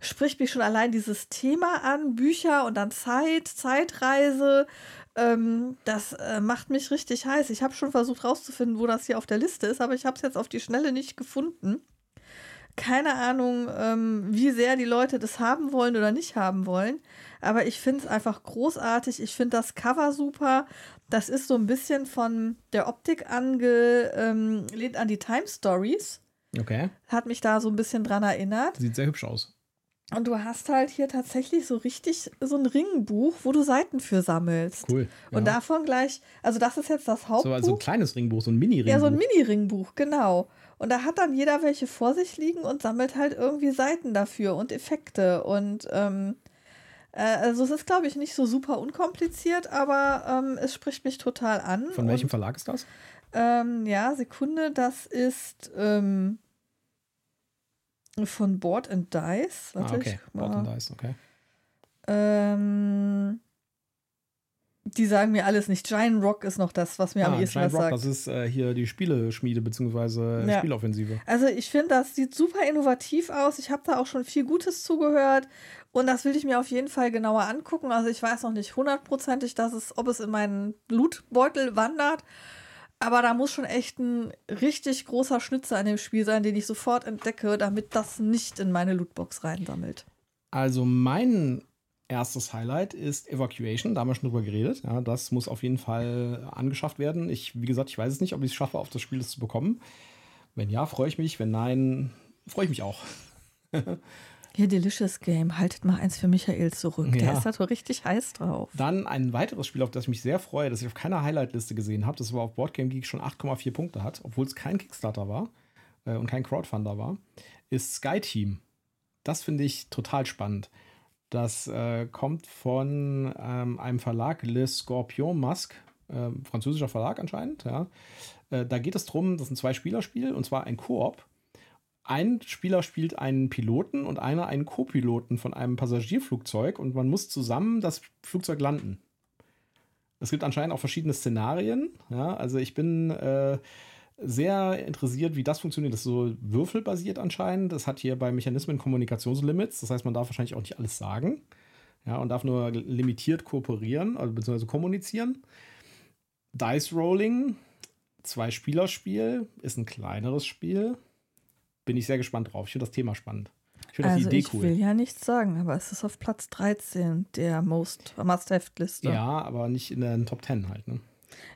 spricht mich schon allein dieses Thema an, Bücher und dann Zeit, Zeitreise. Ähm, das äh, macht mich richtig heiß. Ich habe schon versucht rauszufinden, wo das hier auf der Liste ist, aber ich habe es jetzt auf die Schnelle nicht gefunden. Keine Ahnung, ähm, wie sehr die Leute das haben wollen oder nicht haben wollen. Aber ich finde es einfach großartig. Ich finde das Cover super. Das ist so ein bisschen von der Optik angelehnt an die Time Stories. Okay. Hat mich da so ein bisschen dran erinnert. Sieht sehr hübsch aus. Und du hast halt hier tatsächlich so richtig so ein Ringbuch, wo du Seiten für sammelst. Cool. Und ja. davon gleich, also das ist jetzt das Hauptbuch. so also ein kleines Ringbuch, so ein Mini-Ringbuch. Ja, so ein Mini-Ringbuch, genau. Und da hat dann jeder welche vor sich liegen und sammelt halt irgendwie Seiten dafür und Effekte. Und ähm, äh, also es ist, glaube ich, nicht so super unkompliziert, aber ähm, es spricht mich total an. Von welchem und, Verlag ist das? ähm, ja, Sekunde, das ist ähm, von Board and Dice. Warte, ah, okay. ich Board and. Dice, okay. Ähm, die sagen mir alles nicht. Giant Rock ist noch das, was mir am Ah, ehesten Giant was Rock, sagt. das ist äh, hier die Spieleschmiede bzw. Ja. Spieloffensive. Also ich finde, das sieht super innovativ aus. Ich habe da auch schon viel Gutes zugehört und das will ich mir auf jeden Fall genauer angucken. Also ich weiß noch nicht hundertprozentig, dass es, ob es in meinen Lootbeutel wandert. Aber da muss schon echt ein richtig großer Schnitzer in dem Spiel sein, den ich sofort entdecke, damit das nicht in meine Lootbox reinsammelt. Also mein erstes Highlight ist Evacuation, da haben wir schon drüber geredet. Ja, das muss auf jeden Fall angeschafft werden. Ich, wie gesagt, ich weiß es nicht, ob ich es schaffe, auf das Spiel das zu bekommen. Wenn ja, freue ich mich. Wenn nein, freue ich mich auch. Hier, Delicious Game, haltet mal eins für Michael zurück. Der Ja. ist da so richtig heiß drauf. Dann ein weiteres Spiel, auf das ich mich sehr freue, das ich auf keiner Highlight-Liste gesehen habe, das aber auf Boardgame Geek schon 8,4 Punkte hat, obwohl es kein Kickstarter war äh, und kein Crowdfunder war, ist Sky Team. Das finde ich total spannend. Das äh, kommt von ähm, einem Verlag, Le Scorpion Masque, äh, französischer Verlag anscheinend. Ja. Äh, da geht es darum, das ist ein Zwei-Spieler-Spiel und zwar ein Koop. Ein Spieler spielt einen Piloten und einer einen Co-Piloten von einem Passagierflugzeug und man muss zusammen das Flugzeug landen. Es gibt anscheinend auch verschiedene Szenarien. Ja, also ich bin äh, sehr interessiert, wie das funktioniert. Das ist so würfelbasiert anscheinend. Das hat hier bei Mechanismen Kommunikationslimits. Das heißt, man darf wahrscheinlich auch nicht alles sagen. Ja, und darf nur limitiert kooperieren, also beziehungsweise kommunizieren. Dice Rolling, Zwei-Spieler-Spiel, ist ein kleineres Spiel. Bin ich sehr gespannt drauf. Ich finde das Thema spannend. Ich finde Also die Idee ich cool. will ja nichts sagen, aber es ist auf Platz 13 der Most Must-Have-Liste. Ja, aber nicht in den Top 10 halt. Ne?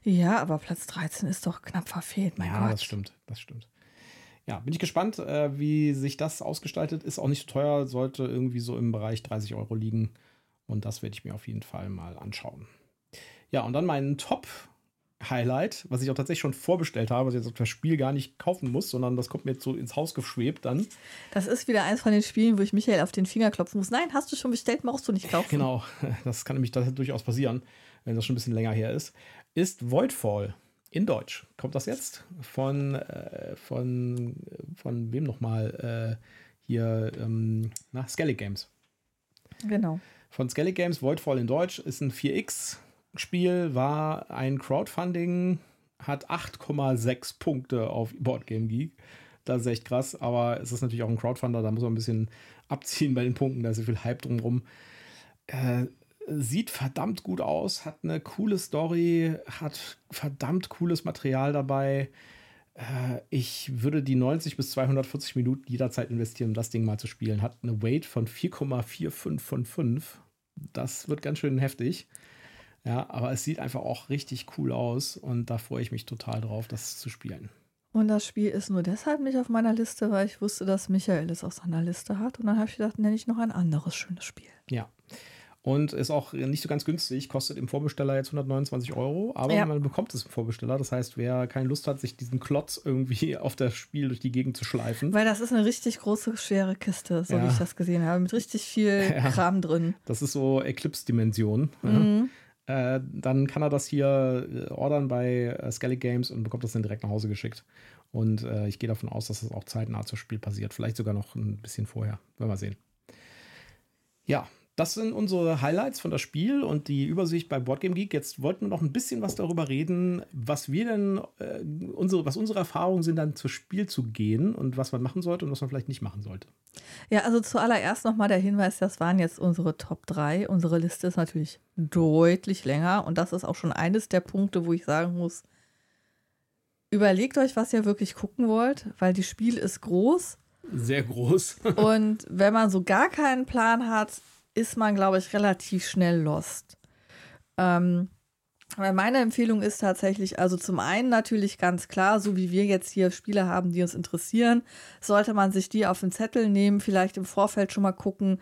Ja, aber Platz 13 ist doch knapp verfehlt, mein ja, Gott. das stimmt. Das stimmt. Ja, bin ich gespannt, äh, wie sich das ausgestaltet. Ist auch nicht so teuer, sollte irgendwie so im Bereich 30 Euro liegen. Und das werde ich mir auf jeden Fall mal anschauen. Ja, und dann mein Top-Highlight, was ich auch tatsächlich schon vorbestellt habe, was ich jetzt auf das Spiel gar nicht kaufen muss, sondern das kommt mir jetzt so ins Haus geschwebt dann. Das ist wieder eins von den Spielen, wo ich Michael auf den Finger klopfen muss. Nein, hast du schon bestellt, brauchst du nicht kaufen. Genau, das kann nämlich das durchaus passieren, wenn das schon ein bisschen länger her ist. Ist Voidfall in Deutsch. Kommt das jetzt? Von, äh, von, von wem nochmal? Äh, hier, ähm, na, Skellig Games. Genau. Von Skellig Games, Voidfall in Deutsch, ist ein 4X-Spiel, war ein Crowdfunding, hat 8,6 Punkte auf Boardgame Geek. Das ist echt krass, aber es ist natürlich auch ein Crowdfunder, da muss man ein bisschen abziehen bei den Punkten, da ist so viel Hype drumherum. Äh, sieht verdammt gut aus, hat eine coole Story, hat verdammt cooles Material dabei. Äh, ich würde die 90 bis 240 Minuten jederzeit investieren, um das Ding mal zu spielen. Hat eine Weight von 4,45 von 5. Das wird ganz schön heftig. Ja, aber es sieht einfach auch richtig cool aus und da freue ich mich total drauf, das zu spielen. Und das Spiel ist nur deshalb nicht auf meiner Liste, weil ich wusste, dass Michael es auf seiner Liste hat. Und dann habe ich gedacht, nenne ich noch ein anderes schönes Spiel. Ja. Und ist auch nicht so ganz günstig, kostet im Vorbesteller jetzt 129 Euro, aber ja. man bekommt es im Vorbesteller. Das heißt, wer keine Lust hat, sich diesen Klotz irgendwie auf das Spiel durch die Gegend zu schleifen. Weil das ist eine richtig große, schwere Kiste, so ja. wie ich das gesehen habe, mit richtig viel ja. Kram drin. Das ist so Eclipse-Dimension. Mhm. Äh, dann kann er das hier äh, ordern bei äh, Skellig Games und bekommt das dann direkt nach Hause geschickt. Und äh, ich gehe davon aus, dass das auch zeitnah zum Spiel passiert. Vielleicht sogar noch ein bisschen vorher. Werden wir sehen. Ja, das sind unsere Highlights von das Spiel und die Übersicht bei Boardgame Geek. Jetzt wollten wir noch ein bisschen was darüber reden, was wir denn, äh, unsere, was unsere Erfahrungen sind, dann zu Spiel zu gehen und was man machen sollte und was man vielleicht nicht machen sollte. Ja, also zuallererst nochmal der Hinweis, das waren jetzt unsere Top 3. Unsere Liste ist natürlich deutlich länger und das ist auch schon eines der Punkte, wo ich sagen muss, überlegt euch, was ihr wirklich gucken wollt, weil die Spiel ist groß. Sehr groß. und wenn man so gar keinen Plan hat, ist man, glaube ich, relativ schnell lost. Ähm, weil meine Empfehlung ist tatsächlich, also zum einen natürlich ganz klar, so wie wir jetzt hier Spiele haben, die uns interessieren, sollte man sich die auf den Zettel nehmen, vielleicht im Vorfeld schon mal gucken,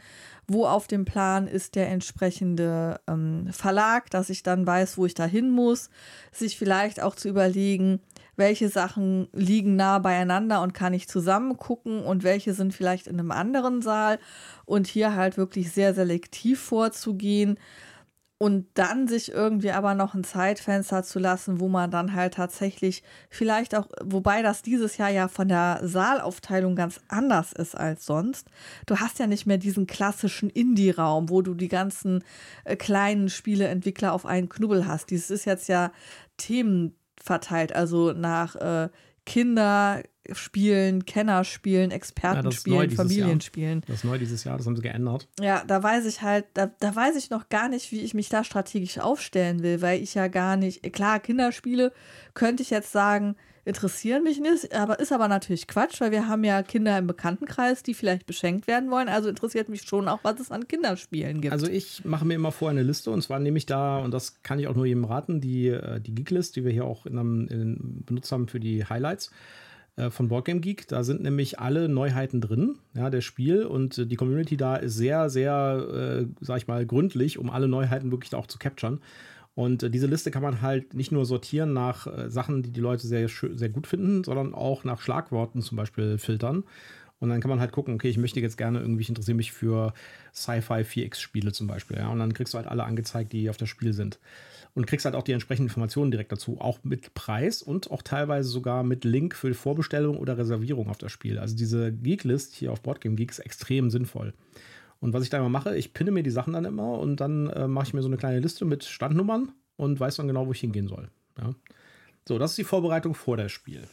wo auf dem Plan ist der entsprechende ähm, Verlag, dass ich dann weiß, wo ich da hin muss, sich vielleicht auch zu überlegen, welche Sachen liegen nah beieinander und kann ich zusammen gucken und welche sind vielleicht in einem anderen Saal und hier halt wirklich sehr selektiv vorzugehen und dann sich irgendwie aber noch ein Zeitfenster zu lassen, wo man dann halt tatsächlich vielleicht auch, wobei das dieses Jahr ja von der Saalaufteilung ganz anders ist als sonst. Du hast ja nicht mehr diesen klassischen Indie-Raum, wo du die ganzen äh, kleinen Spieleentwickler auf einen Knubbel hast. Dieses ist jetzt ja Themen verteilt, also nach äh, Kinderspielen, Kennerspielen, Expertenspielen, ja, Familienspielen. Das ist neu dieses Jahr, das haben sie geändert. Ja, da weiß ich halt, da, da weiß ich noch gar nicht, wie ich mich da strategisch aufstellen will, weil ich ja gar nicht, klar, Kinderspiele könnte ich jetzt sagen, interessieren mich nicht, aber ist aber natürlich Quatsch, weil wir haben ja Kinder im Bekanntenkreis, die vielleicht beschenkt werden wollen. Also interessiert mich schon auch, was es an Kinderspielen gibt. Also ich mache mir immer vorher eine Liste und zwar nehme ich da, und das kann ich auch nur jedem raten, die, äh, die Geeklist, die wir hier auch in einem, in, benutzt haben für die Highlights äh, von Boardgame Geek. Da sind nämlich alle Neuheiten drin, ja, der Spiel und äh, die Community da ist sehr, sehr, äh, sag ich mal, gründlich, um alle Neuheiten wirklich auch zu capturen. Und äh, diese Liste kann man halt nicht nur sortieren nach äh, Sachen, die die Leute sehr, sehr gut finden, sondern auch nach Schlagworten zum Beispiel filtern. Und dann kann man halt gucken, okay, ich möchte jetzt gerne irgendwie, ich interessiere mich für Sci-Fi 4X-Spiele zum Beispiel. Ja? Und dann kriegst du halt alle angezeigt, die auf das Spiel sind. Und kriegst halt auch die entsprechenden Informationen direkt dazu, auch mit Preis und auch teilweise sogar mit Link für Vorbestellung oder Reservierung auf das Spiel. Also diese Geek-List hier auf Boardgame Geek ist extrem sinnvoll. Und was ich da immer mache, ich pinne mir die Sachen dann immer und dann äh, mache ich mir so eine kleine Liste mit Standnummern und weiß dann genau, wo ich hingehen soll. Ja. So, das ist die Vorbereitung vor dem Spiel.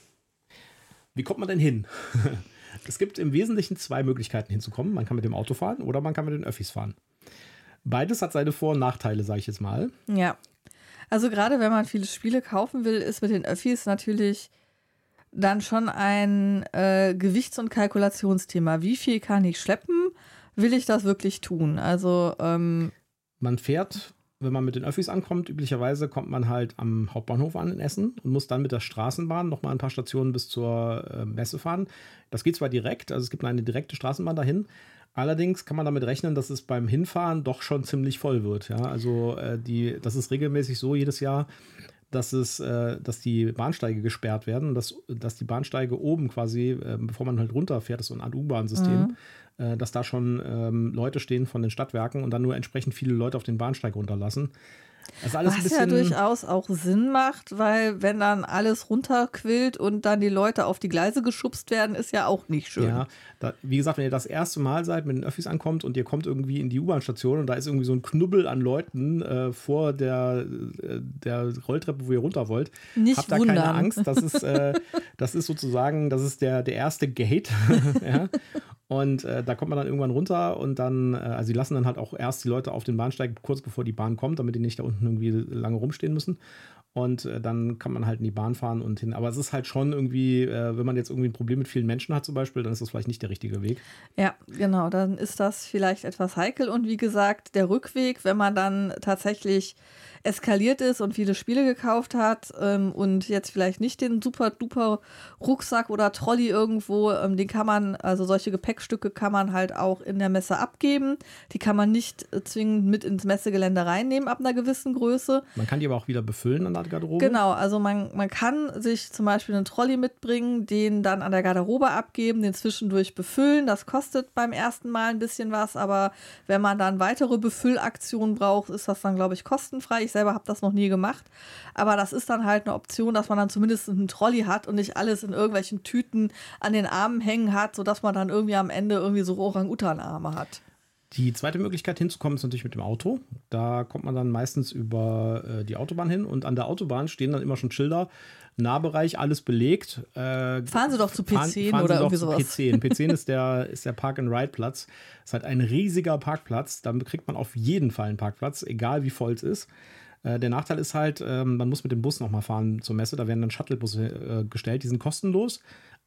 Wie kommt man denn hin? es gibt im Wesentlichen zwei Möglichkeiten hinzukommen. Man kann mit dem Auto fahren oder man kann mit den Öffis fahren. Beides hat seine Vor- und Nachteile, sage ich jetzt mal. Ja. Also gerade wenn man viele Spiele kaufen will, ist mit den Öffis natürlich dann schon ein äh, Gewichts- und Kalkulationsthema. Wie viel kann ich schleppen? Will ich das wirklich tun? Also ähm man fährt, wenn man mit den Öffis ankommt, üblicherweise kommt man halt am Hauptbahnhof an in Essen und muss dann mit der Straßenbahn noch mal ein paar Stationen bis zur äh, Messe fahren. Das geht zwar direkt, also es gibt eine direkte Straßenbahn dahin. Allerdings kann man damit rechnen, dass es beim Hinfahren doch schon ziemlich voll wird. Ja, also äh, die, das ist regelmäßig so jedes Jahr, dass es, äh, dass die Bahnsteige gesperrt werden, dass, dass die Bahnsteige oben quasi, äh, bevor man halt runterfährt, ist so ein Art U-Bahn-System, mhm. Äh, dass da schon ähm, Leute stehen von den Stadtwerken und dann nur entsprechend viele Leute auf den Bahnsteig runterlassen. Also Was ja durchaus auch Sinn macht, weil wenn dann alles runterquillt und dann die Leute auf die Gleise geschubst werden, ist ja auch nicht schön. Ja, da, wie gesagt, wenn ihr das erste Mal seid, mit den Öffis ankommt und ihr kommt irgendwie in die U-Bahn-Station und da ist irgendwie so ein Knubbel an Leuten äh, vor der, äh, der Rolltreppe, wo ihr runter wollt, Nicht habt da wundern. keine Angst. Das ist, äh, das ist sozusagen, das ist der, der erste Gate. ja. Und äh, da kommt man dann irgendwann runter und dann, äh, also sie lassen dann halt auch erst die Leute auf den Bahnsteig kurz bevor die Bahn kommt, damit die nicht da unten irgendwie lange rumstehen müssen. Und äh, dann kann man halt in die Bahn fahren und hin. Aber es ist halt schon irgendwie, äh, wenn man jetzt irgendwie ein Problem mit vielen Menschen hat zum Beispiel, dann ist das vielleicht nicht der richtige Weg. Ja, genau, dann ist das vielleicht etwas heikel. Und wie gesagt, der Rückweg, wenn man dann tatsächlich eskaliert ist und viele Spiele gekauft hat ähm, und jetzt vielleicht nicht den super duper Rucksack oder Trolley irgendwo, ähm, den kann man, also solche Gepäckstücke kann man halt auch in der Messe abgeben. Die kann man nicht äh, zwingend mit ins Messegelände reinnehmen ab einer gewissen Größe. Man kann die aber auch wieder befüllen an der Garderobe. Genau, also man, man kann sich zum Beispiel einen Trolley mitbringen, den dann an der Garderobe abgeben, den zwischendurch befüllen. Das kostet beim ersten Mal ein bisschen was, aber wenn man dann weitere Befüllaktionen braucht, ist das dann, glaube ich, kostenfrei. Ich selber habe das noch nie gemacht, aber das ist dann halt eine Option, dass man dann zumindest einen Trolley hat und nicht alles in irgendwelchen Tüten an den Armen hängen hat, sodass man dann irgendwie am Ende irgendwie so Orang-Utan-Arme hat. Die zweite Möglichkeit hinzukommen ist natürlich mit dem Auto. Da kommt man dann meistens über äh, die Autobahn hin und an der Autobahn stehen dann immer schon Schilder. Nahbereich, alles belegt. Äh, Fahren Sie doch zu fahren- P10 fahren Sie oder irgendwie sowas. P10. P10 ist der, ist der Park-and-Ride-Platz. Ist halt ein riesiger Parkplatz. Da kriegt man auf jeden Fall einen Parkplatz, egal wie voll es ist. Äh, Der Nachteil ist halt, ähm, man muss mit dem Bus nochmal fahren zur Messe. Da werden dann Shuttlebusse äh, gestellt, die sind kostenlos.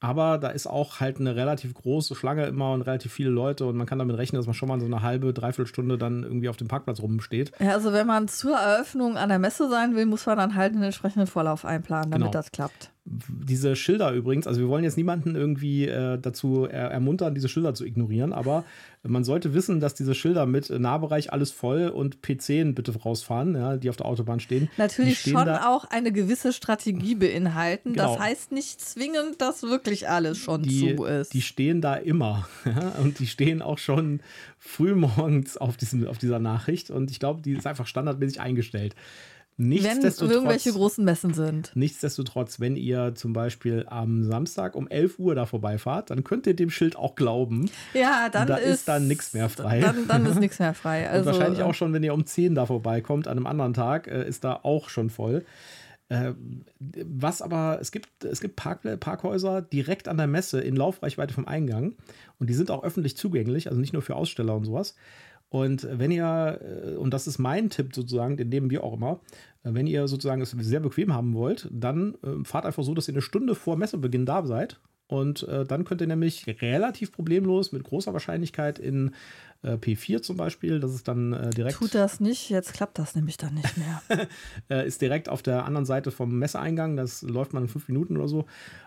Aber da ist auch halt eine relativ große Schlange immer und relativ viele Leute und man kann damit rechnen, dass man schon mal so eine halbe, dreiviertel Stunde dann irgendwie auf dem Parkplatz rumsteht. Ja, also wenn man zur Eröffnung an der Messe sein will, muss man dann halt einen entsprechenden Vorlauf einplanen, damit Genau. das klappt. Diese Schilder übrigens, also wir wollen jetzt niemanden irgendwie äh, dazu er ermuntern, diese Schilder zu ignorieren, aber man sollte wissen, dass diese Schilder mit Nahbereich alles voll und P10 bitte rausfahren, ja, die auf der Autobahn stehen. Natürlich stehen schon auch eine gewisse Strategie beinhalten. Genau. Das heißt nicht zwingend, dass wirklich alles schon die, zu ist. die stehen da immer. ja, und die stehen auch schon früh morgens auf, diesem, auf dieser Nachricht. Und ich glaube, die ist einfach standardmäßig eingestellt. Wenn Nichtsdestotrotz, irgendwelche großen Messen sind. nichtsdestotrotz, wenn ihr zum Beispiel am Samstag um 11 Uhr da vorbeifahrt, dann könnt ihr dem Schild auch glauben. Ja, dann Da ist, ist dann nix mehr frei. Dann, dann ist nichts mehr frei. Also, und wahrscheinlich äh, auch schon, wenn ihr um 10 da vorbeikommt, an einem anderen Tag, äh, ist da auch schon voll. Äh, was aber, es gibt, es gibt Park, Parkhäuser direkt an der Messe in Laufreichweite vom Eingang und die sind auch öffentlich zugänglich, also nicht nur für Aussteller und sowas. Und wenn ihr, äh, und das ist mein Tipp sozusagen, den nehmen wir auch immer, äh, wenn ihr sozusagen es sehr bequem haben wollt, dann äh, fahrt einfach so, dass ihr eine Stunde vor Messebeginn da seid. Und äh, dann könnt ihr nämlich relativ problemlos mit großer Wahrscheinlichkeit in äh, P4 zum Beispiel, das ist dann äh, direkt, Tut das nicht, jetzt klappt das nämlich dann nicht mehr. äh, ist direkt auf der anderen Seite vom Messeeingang, das läuft man in fünf Minuten oder so,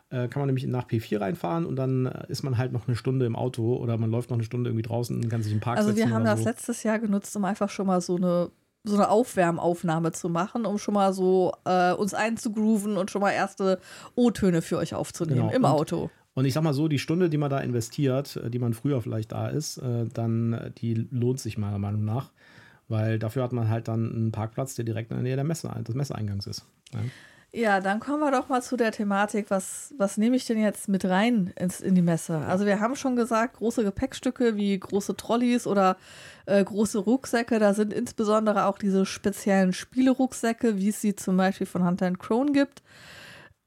äh, kann man nämlich nach P4 reinfahren und dann äh, ist man halt noch eine Stunde im Auto oder man läuft noch eine Stunde irgendwie draußen und kann sich im Park Also wir haben das so. letztes Jahr genutzt, um einfach schon mal so eine so eine Aufwärmaufnahme zu machen, um schon mal so äh, uns einzugrooven und schon mal erste O-Töne für euch aufzunehmen Genau. im Und- Auto. Und ich sag mal so, die Stunde, die man da investiert, äh, die man früher vielleicht da ist, äh, dann äh, die lohnt sich meiner Meinung nach. Weil dafür hat man halt dann einen Parkplatz, der direkt in der Nähe der Messe, des Messeeingangs ist. Ja. Ja, dann kommen wir doch mal zu der Thematik, was, was nehme ich denn jetzt mit rein ins, in die Messe? Also wir haben schon gesagt, große Gepäckstücke wie große Trolleys oder äh, große Rucksäcke, da sind insbesondere auch diese speziellen Spielerucksäcke, wie es sie zum Beispiel von Hunter Crone gibt,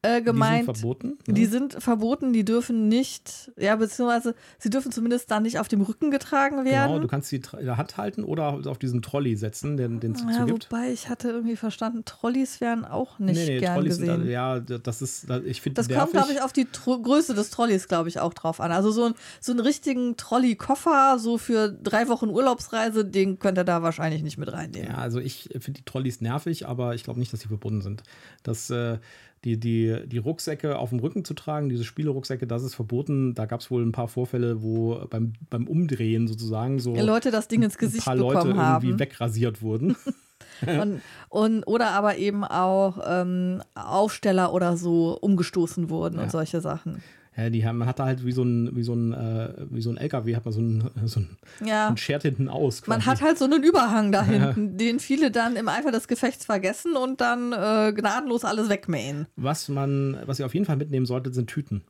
äh, gemeint. Die sind verboten. ne? Die sind verboten, die dürfen nicht, ja, beziehungsweise sie dürfen zumindest dann nicht auf dem Rücken getragen werden. Genau, du kannst sie in der Hand halten oder auf diesen Trolley setzen, den den es ja, dazu gibt. wobei ich hatte irgendwie verstanden, Trolleys wären auch nicht gern Trolleys sind gesehen. da, ja, das ist, ich finde Das kommt, glaube ich, auf die Tro Größe des Trolleys, glaube ich, auch drauf an. Also so, ein, so einen richtigen Trolley-Koffer, so für drei Wochen Urlaubsreise, den könnt ihr da wahrscheinlich nicht mit reinnehmen. Ja, also ich finde die Trolleys nervig, aber ich glaube nicht, dass sie verbunden sind. Das, äh, die, die, die Rucksäcke auf dem Rücken zu tragen, diese Spielerucksäcke, das ist verboten. Da gab es wohl ein paar Vorfälle, wo beim, beim Umdrehen sozusagen so Leute das Ding ins Gesicht ein paar Leute irgendwie haben. wegrasiert wurden. Und, und, oder aber eben auch ähm, Aufsteller oder so umgestoßen wurden Ja. und solche Sachen. Ja, die haben, man hat da halt wie so ein, wie so ein, äh, wie so ein LKW, hat man so ein, so ein, Ja. ein schert hinten aus. Man quasi. hat halt so einen Überhang da hinten, den viele dann im Eifer des Gefechts vergessen und dann äh, gnadenlos alles wegmähen. Was man, was ihr auf jeden Fall mitnehmen solltet, sind Tüten.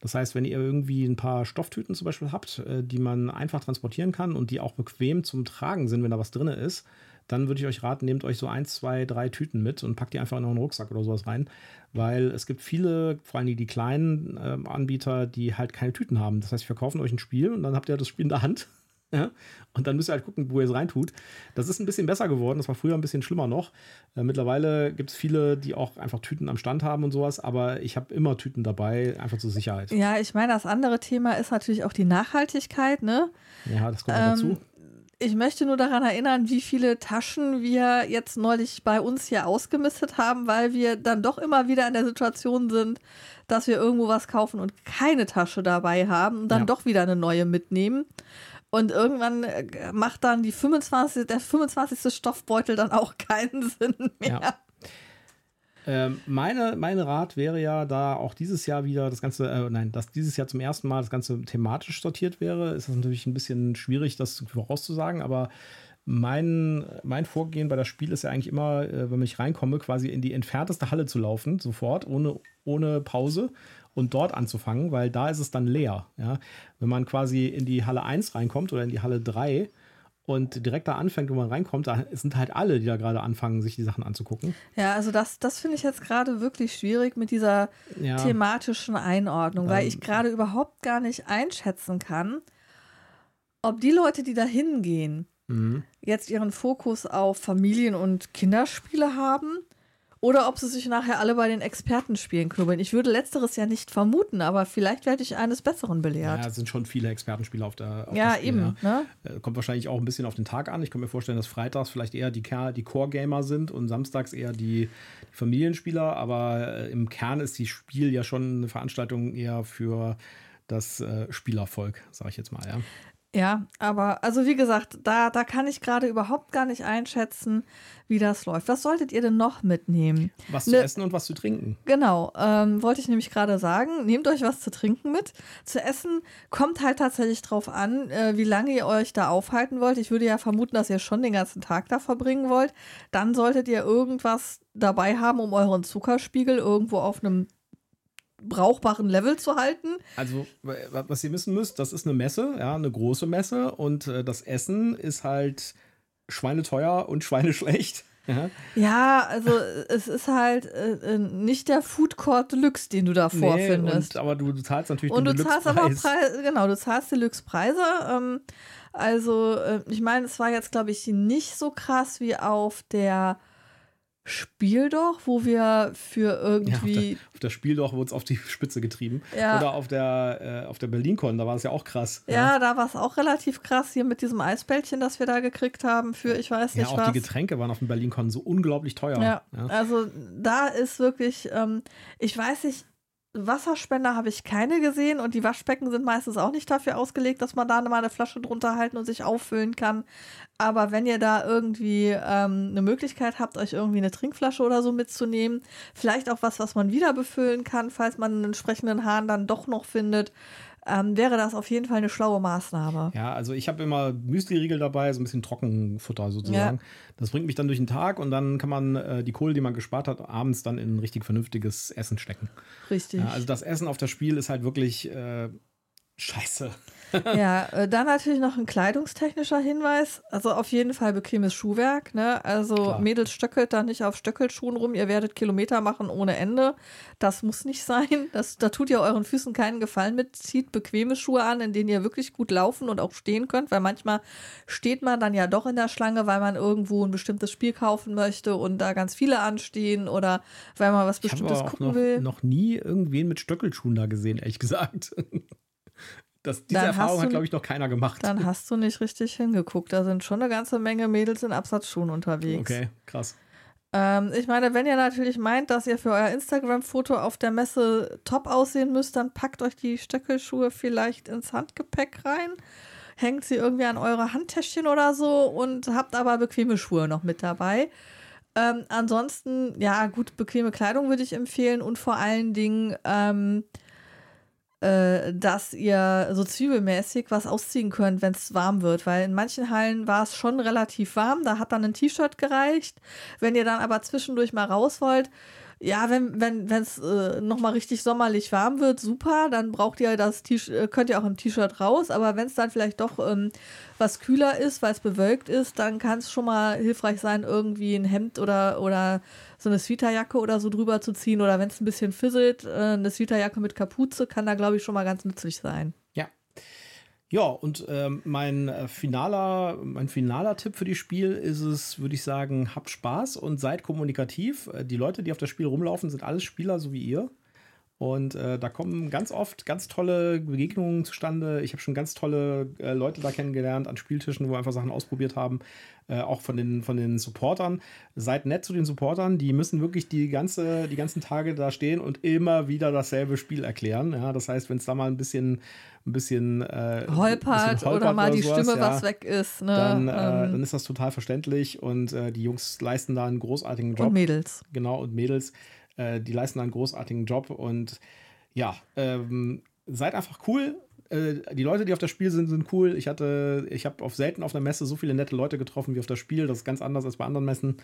Das heißt, wenn ihr irgendwie ein paar Stofftüten zum Beispiel habt, äh, die man einfach transportieren kann und die auch bequem zum Tragen sind, wenn da was drin ist, dann würde ich euch raten, nehmt euch so ein, zwei, drei Tüten mit und packt die einfach in euren Rucksack oder sowas rein. Weil es gibt viele, vor allem die kleinen ähm, Anbieter, die halt keine Tüten haben. Das heißt, die verkaufen euch ein Spiel und dann habt ihr das Spiel in der Hand. Ja? Und dann müsst ihr halt gucken, wo ihr es reintut. Das ist ein bisschen besser geworden. Das war früher ein bisschen schlimmer noch. Äh, mittlerweile gibt es viele, die auch einfach Tüten am Stand haben und sowas. Aber ich habe immer Tüten dabei, einfach zur Sicherheit. Ja, ich meine, das andere Thema ist natürlich auch die Nachhaltigkeit, ne? Ja, das kommt Ähm, auch dazu. Ich möchte nur daran erinnern, wie viele Taschen wir jetzt neulich bei uns hier ausgemistet haben, weil wir dann doch immer wieder in der Situation sind, dass wir irgendwo was kaufen und keine Tasche dabei haben und dann Ja. doch wieder eine neue mitnehmen. Und irgendwann äh, macht dann die 25, der 25. Stoffbeutel dann auch keinen Sinn mehr. Ja. Ähm, meine, mein Rat wäre ja, da auch dieses Jahr wieder das Ganze, äh, nein, dass dieses Jahr zum ersten Mal das Ganze thematisch sortiert wäre, ist das natürlich ein bisschen schwierig, das vorauszusagen, aber mein, mein Vorgehen bei das Spiel ist ja eigentlich immer, äh, wenn ich reinkomme, quasi in die entfernteste Halle zu laufen, sofort, ohne, ohne Pause und dort anzufangen, weil da ist es dann leer. Ja? Wenn man quasi in die Halle 1 reinkommt oder in die Halle 3 und direkt da anfängt, wo man reinkommt, da sind halt alle, die da gerade anfangen, sich die Sachen anzugucken. Ja, also das, das finde ich jetzt gerade wirklich schwierig mit dieser Ja. thematischen Einordnung, weil Ähm. ich gerade überhaupt gar nicht einschätzen kann, ob die Leute, die da hingehen, Mhm. jetzt ihren Fokus auf Familien- und Kinderspiele haben oder ob sie sich nachher alle bei den Expertenspielen knubbeln. Ich würde letzteres ja nicht vermuten, aber vielleicht werde ich eines Besseren Ja, belehrt. es sind schon viele Expertenspiele auf der auf Ja, Spiel, eben. Ne? Ja. Äh, Kommt wahrscheinlich auch ein bisschen auf den Tag an. Ich kann mir vorstellen, dass freitags vielleicht eher die, Ker- die Core-Gamer sind und samstags eher die, die Familienspieler. Aber äh, im Kern ist die Spiel ja schon eine Veranstaltung eher für das äh, Spielervolk, sage ich jetzt mal. Ja. Ja, aber also wie gesagt, da, da kann ich gerade überhaupt gar nicht einschätzen, wie das läuft. Was solltet ihr denn noch mitnehmen? Was Ne- zu essen und was zu trinken. Genau, ähm, wollte ich nämlich gerade sagen. Nehmt euch was zu trinken mit. Zu essen kommt halt tatsächlich drauf an, äh, wie lange ihr euch da aufhalten wollt. Ich würde ja vermuten, dass ihr schon den ganzen Tag da verbringen wollt. Dann solltet ihr irgendwas dabei haben, um euren Zuckerspiegel irgendwo auf einem brauchbaren Level zu halten. Also, wa- was ihr wissen müsst, das ist eine Messe, ja, eine große Messe und äh, das Essen ist halt schweineteuer und schweineschlecht. Ja. Ja, also es ist halt äh, äh, nicht der Food Court Deluxe, den du da Nee, vorfindest. und, aber du, du zahlst natürlich Und du den zahlst aber. Preise, genau, du zahlst Deluxe-Preise. Ähm, also, äh, ich meine, es war jetzt, glaube ich, nicht so krass wie auf der Spiel doch, wo wir für Ja, auf, irgendwie. der, auf der Spiel doch wurde es auf die Spitze getrieben. Ja. Oder auf der, äh, auf der BerlinCon, da war es ja auch krass. Ja, da war es auch relativ krass hier mit diesem Eisbällchen, das wir da gekriegt haben für, ich weiß Ja, nicht auch was. die Getränke waren auf dem BerlinCon so unglaublich teuer. Ja, Ja. also da ist wirklich, ähm, ich weiß nicht, Wasserspender habe ich keine gesehen und die Waschbecken sind meistens auch nicht dafür ausgelegt, dass man da mal eine Flasche drunter halten und sich auffüllen kann. Aber wenn ihr da irgendwie ähm, eine Möglichkeit habt, euch irgendwie eine Trinkflasche oder so mitzunehmen, vielleicht auch was, was man wieder befüllen kann, falls man einen entsprechenden Hahn dann doch noch findet, ähm, wäre das auf jeden Fall eine schlaue Maßnahme. Ja, also ich habe immer Müsli-Riegel dabei, so ein bisschen Trockenfutter sozusagen. Das bringt mich dann durch den Tag und dann kann man äh, die Kohle, die man gespart hat, abends dann in ein richtig vernünftiges Essen stecken. Richtig. Ja, also das Essen auf das Spiel ist halt wirklich äh, scheiße. Ja, äh, dann natürlich noch ein kleidungstechnischer Hinweis. Also auf jeden Fall bequemes Schuhwerk. Ne? Also Klar. Mädels stöckelt da nicht auf Stöckelschuhen rum. Ihr werdet Kilometer machen ohne Ende. Das muss nicht sein. Das, da tut ihr euren Füßen keinen Gefallen mit. Zieht bequeme Schuhe an, in denen ihr wirklich gut laufen und auch stehen könnt. Weil manchmal steht man dann ja doch in der Schlange, weil man irgendwo ein bestimmtes Spiel kaufen möchte und da ganz viele anstehen oder weil man was Ich Bestimmtes auch gucken noch, will. noch nie irgendwen mit Stöckelschuhen da gesehen, ehrlich gesagt. Das, diese Dann Erfahrung du- hat, glaube ich, noch keiner gemacht. Dann hast du nicht richtig hingeguckt. Da sind schon eine ganze Menge Mädels in Absatzschuhen unterwegs. Okay, krass. Ähm, ich meine, wenn ihr natürlich meint, dass ihr für euer Instagram-Foto auf der Messe top aussehen müsst, dann packt euch die Stöckelschuhe vielleicht ins Handgepäck rein, hängt sie irgendwie an eure Handtäschchen oder so und habt aber bequeme Schuhe noch mit dabei. Ähm, ansonsten, ja, gut, bequeme Kleidung würde ich empfehlen und vor allen Dingen ähm, äh, dass ihr so zwiebelmäßig was ausziehen könnt, wenn es warm wird. Weil in manchen Hallen war es schon relativ warm, da hat dann ein T-Shirt gereicht. Wenn ihr dann aber zwischendurch mal raus wollt, ja, wenn wenn wenn es äh, noch mal richtig sommerlich warm wird, super, dann braucht ihr das T äh, könnt ihr auch im T-Shirt raus, aber wenn es dann vielleicht doch ähm, was kühler ist, weil es bewölkt ist, dann kann es schon mal hilfreich sein, irgendwie ein Hemd oder oder so eine Sweaterjacke oder so drüber zu ziehen oder wenn es ein bisschen fisselt, äh, eine Sweaterjacke mit Kapuze kann da glaube ich schon mal ganz nützlich sein. Ja, und ähm, mein äh, finaler, mein finaler Tipp für die Spiel ist es, würde ich sagen, habt Spaß und seid kommunikativ. Äh, die Leute, die auf das Spiel rumlaufen, sind alles Spieler, so wie ihr. Und äh, da kommen ganz oft ganz tolle Begegnungen zustande. Ich habe schon ganz tolle äh, Leute da kennengelernt an Spieltischen, wo wir einfach Sachen ausprobiert haben. Äh, auch von den, von den Supportern. Seid nett zu den Supportern. Die müssen wirklich die, ganze, die ganzen Tage da stehen und immer wieder dasselbe Spiel erklären. Ja, das heißt, wenn es da mal ein bisschen ein bisschen äh, holpert, bisschen oder mal oder die sowas, Stimme ja, was weg ist, ne? dann, äh, ähm. dann ist das total verständlich und äh, die Jungs leisten da einen großartigen Job. Und Mädels. Genau, und Mädels. Äh, die leisten einen großartigen Job und ja, ähm, seid einfach cool. Äh, die Leute, die auf das Spiel sind, sind cool. Ich hatte, ich habe auf selten auf der Messe so viele nette Leute getroffen wie auf das Spiel. Das ist ganz anders als bei anderen Messen.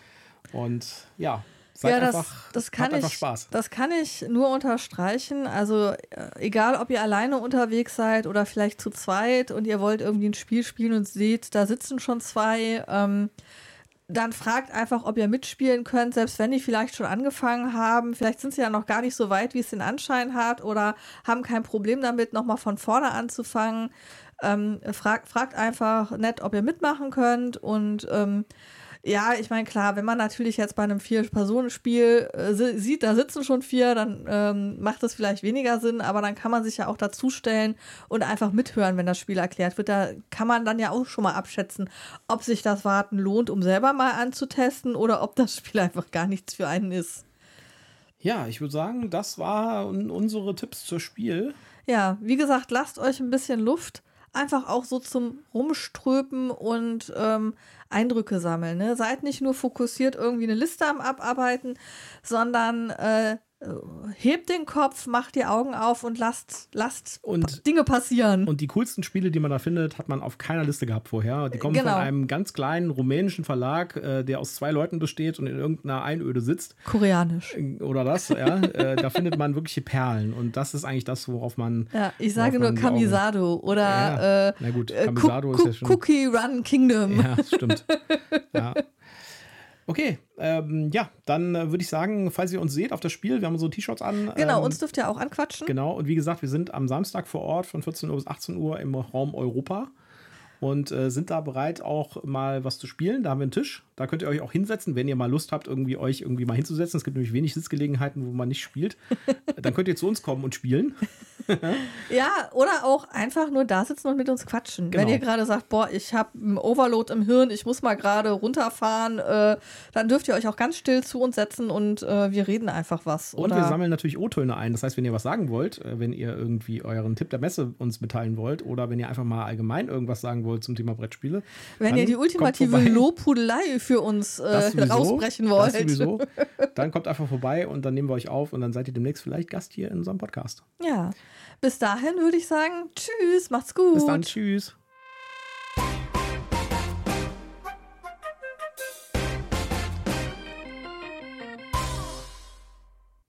Und ja, Seid ja, das, einfach, das kann ich, Spaß. Das kann ich nur unterstreichen. Also, äh, egal ob ihr alleine unterwegs seid oder vielleicht zu zweit und ihr wollt irgendwie ein Spiel spielen und seht, da sitzen schon zwei, ähm, dann fragt einfach, ob ihr mitspielen könnt, selbst wenn die vielleicht schon angefangen haben. Vielleicht sind sie ja noch gar nicht so weit, wie es den Anschein hat, oder haben kein Problem damit, nochmal von vorne anzufangen. Ähm, fragt, fragt einfach nett, ob ihr mitmachen könnt und ähm, ja, ich meine, klar, wenn man natürlich jetzt bei einem Vier-Personen-Spiel äh, sieht, da sitzen schon vier, dann ähm, macht das vielleicht weniger Sinn, aber dann kann man sich ja auch dazustellen und einfach mithören, wenn das Spiel erklärt wird. Da kann man dann ja auch schon mal abschätzen, ob sich das Warten lohnt, um selber mal anzutesten oder ob das Spiel einfach gar nichts für einen ist. Ja, ich würde sagen, das waren unsere Tipps zur Spiel. Ja, wie gesagt, lasst euch ein bisschen Luft einfach auch so zum Rumströpen und ähm, Eindrücke sammeln. Ne? Seid nicht nur fokussiert irgendwie eine Liste am Abarbeiten, sondern äh, hebt den Kopf, macht die Augen auf und lasst, lasst und, Dinge passieren. Und die coolsten Spiele, die man da findet, hat man auf keiner Liste gehabt vorher. Die kommen genau. von einem ganz kleinen rumänischen Verlag, äh, der aus zwei Leuten besteht und in irgendeiner Einöde sitzt. Koreanisch. Äh, oder das, ja. äh, da findet man wirkliche Perlen. Und das ist eigentlich das, worauf man. Ja, ich sage nur Kamisado oder ja, äh, na gut, Kamisado ist ja schon. Cookie Run Kingdom. Ja, stimmt. ja. Okay, ähm, ja, dann äh, würde ich sagen, falls ihr uns seht auf das Spiel, wir haben so T-Shirts an. Genau, ähm, uns dürft ihr auch anquatschen. Genau, und wie gesagt, wir sind am Samstag vor Ort von 14 Uhr bis 18 Uhr im Raum Europa und äh, sind da bereit, auch mal was zu spielen. Da haben wir einen Tisch. Da könnt ihr euch auch hinsetzen, wenn ihr mal Lust habt, irgendwie euch irgendwie mal hinzusetzen. Es gibt nämlich wenig Sitzgelegenheiten, wo man nicht spielt. Dann könnt ihr zu uns kommen und spielen. ja, oder auch einfach nur da sitzen und mit uns quatschen. Genau. Wenn ihr gerade sagt, boah, ich habe einen Overload im Hirn, ich muss mal gerade runterfahren, äh, dann dürft ihr euch auch ganz still zu uns setzen und äh, wir reden einfach was. Und oder? wir sammeln natürlich O-Töne ein. Das heißt, wenn ihr was sagen wollt, äh, wenn ihr irgendwie euren Tipp der Messe uns mitteilen wollt oder wenn ihr einfach mal allgemein irgendwas sagen wollt zum Thema Brettspiele. Wenn ihr die ultimative Lobhudelei für uns äh, sowieso, rausbrechen wollt. Sowieso, dann kommt einfach vorbei und dann nehmen wir euch auf und dann seid ihr demnächst vielleicht Gast hier in unserem Podcast. Ja. Bis dahin würde ich sagen, tschüss, macht's gut. Bis dann, tschüss.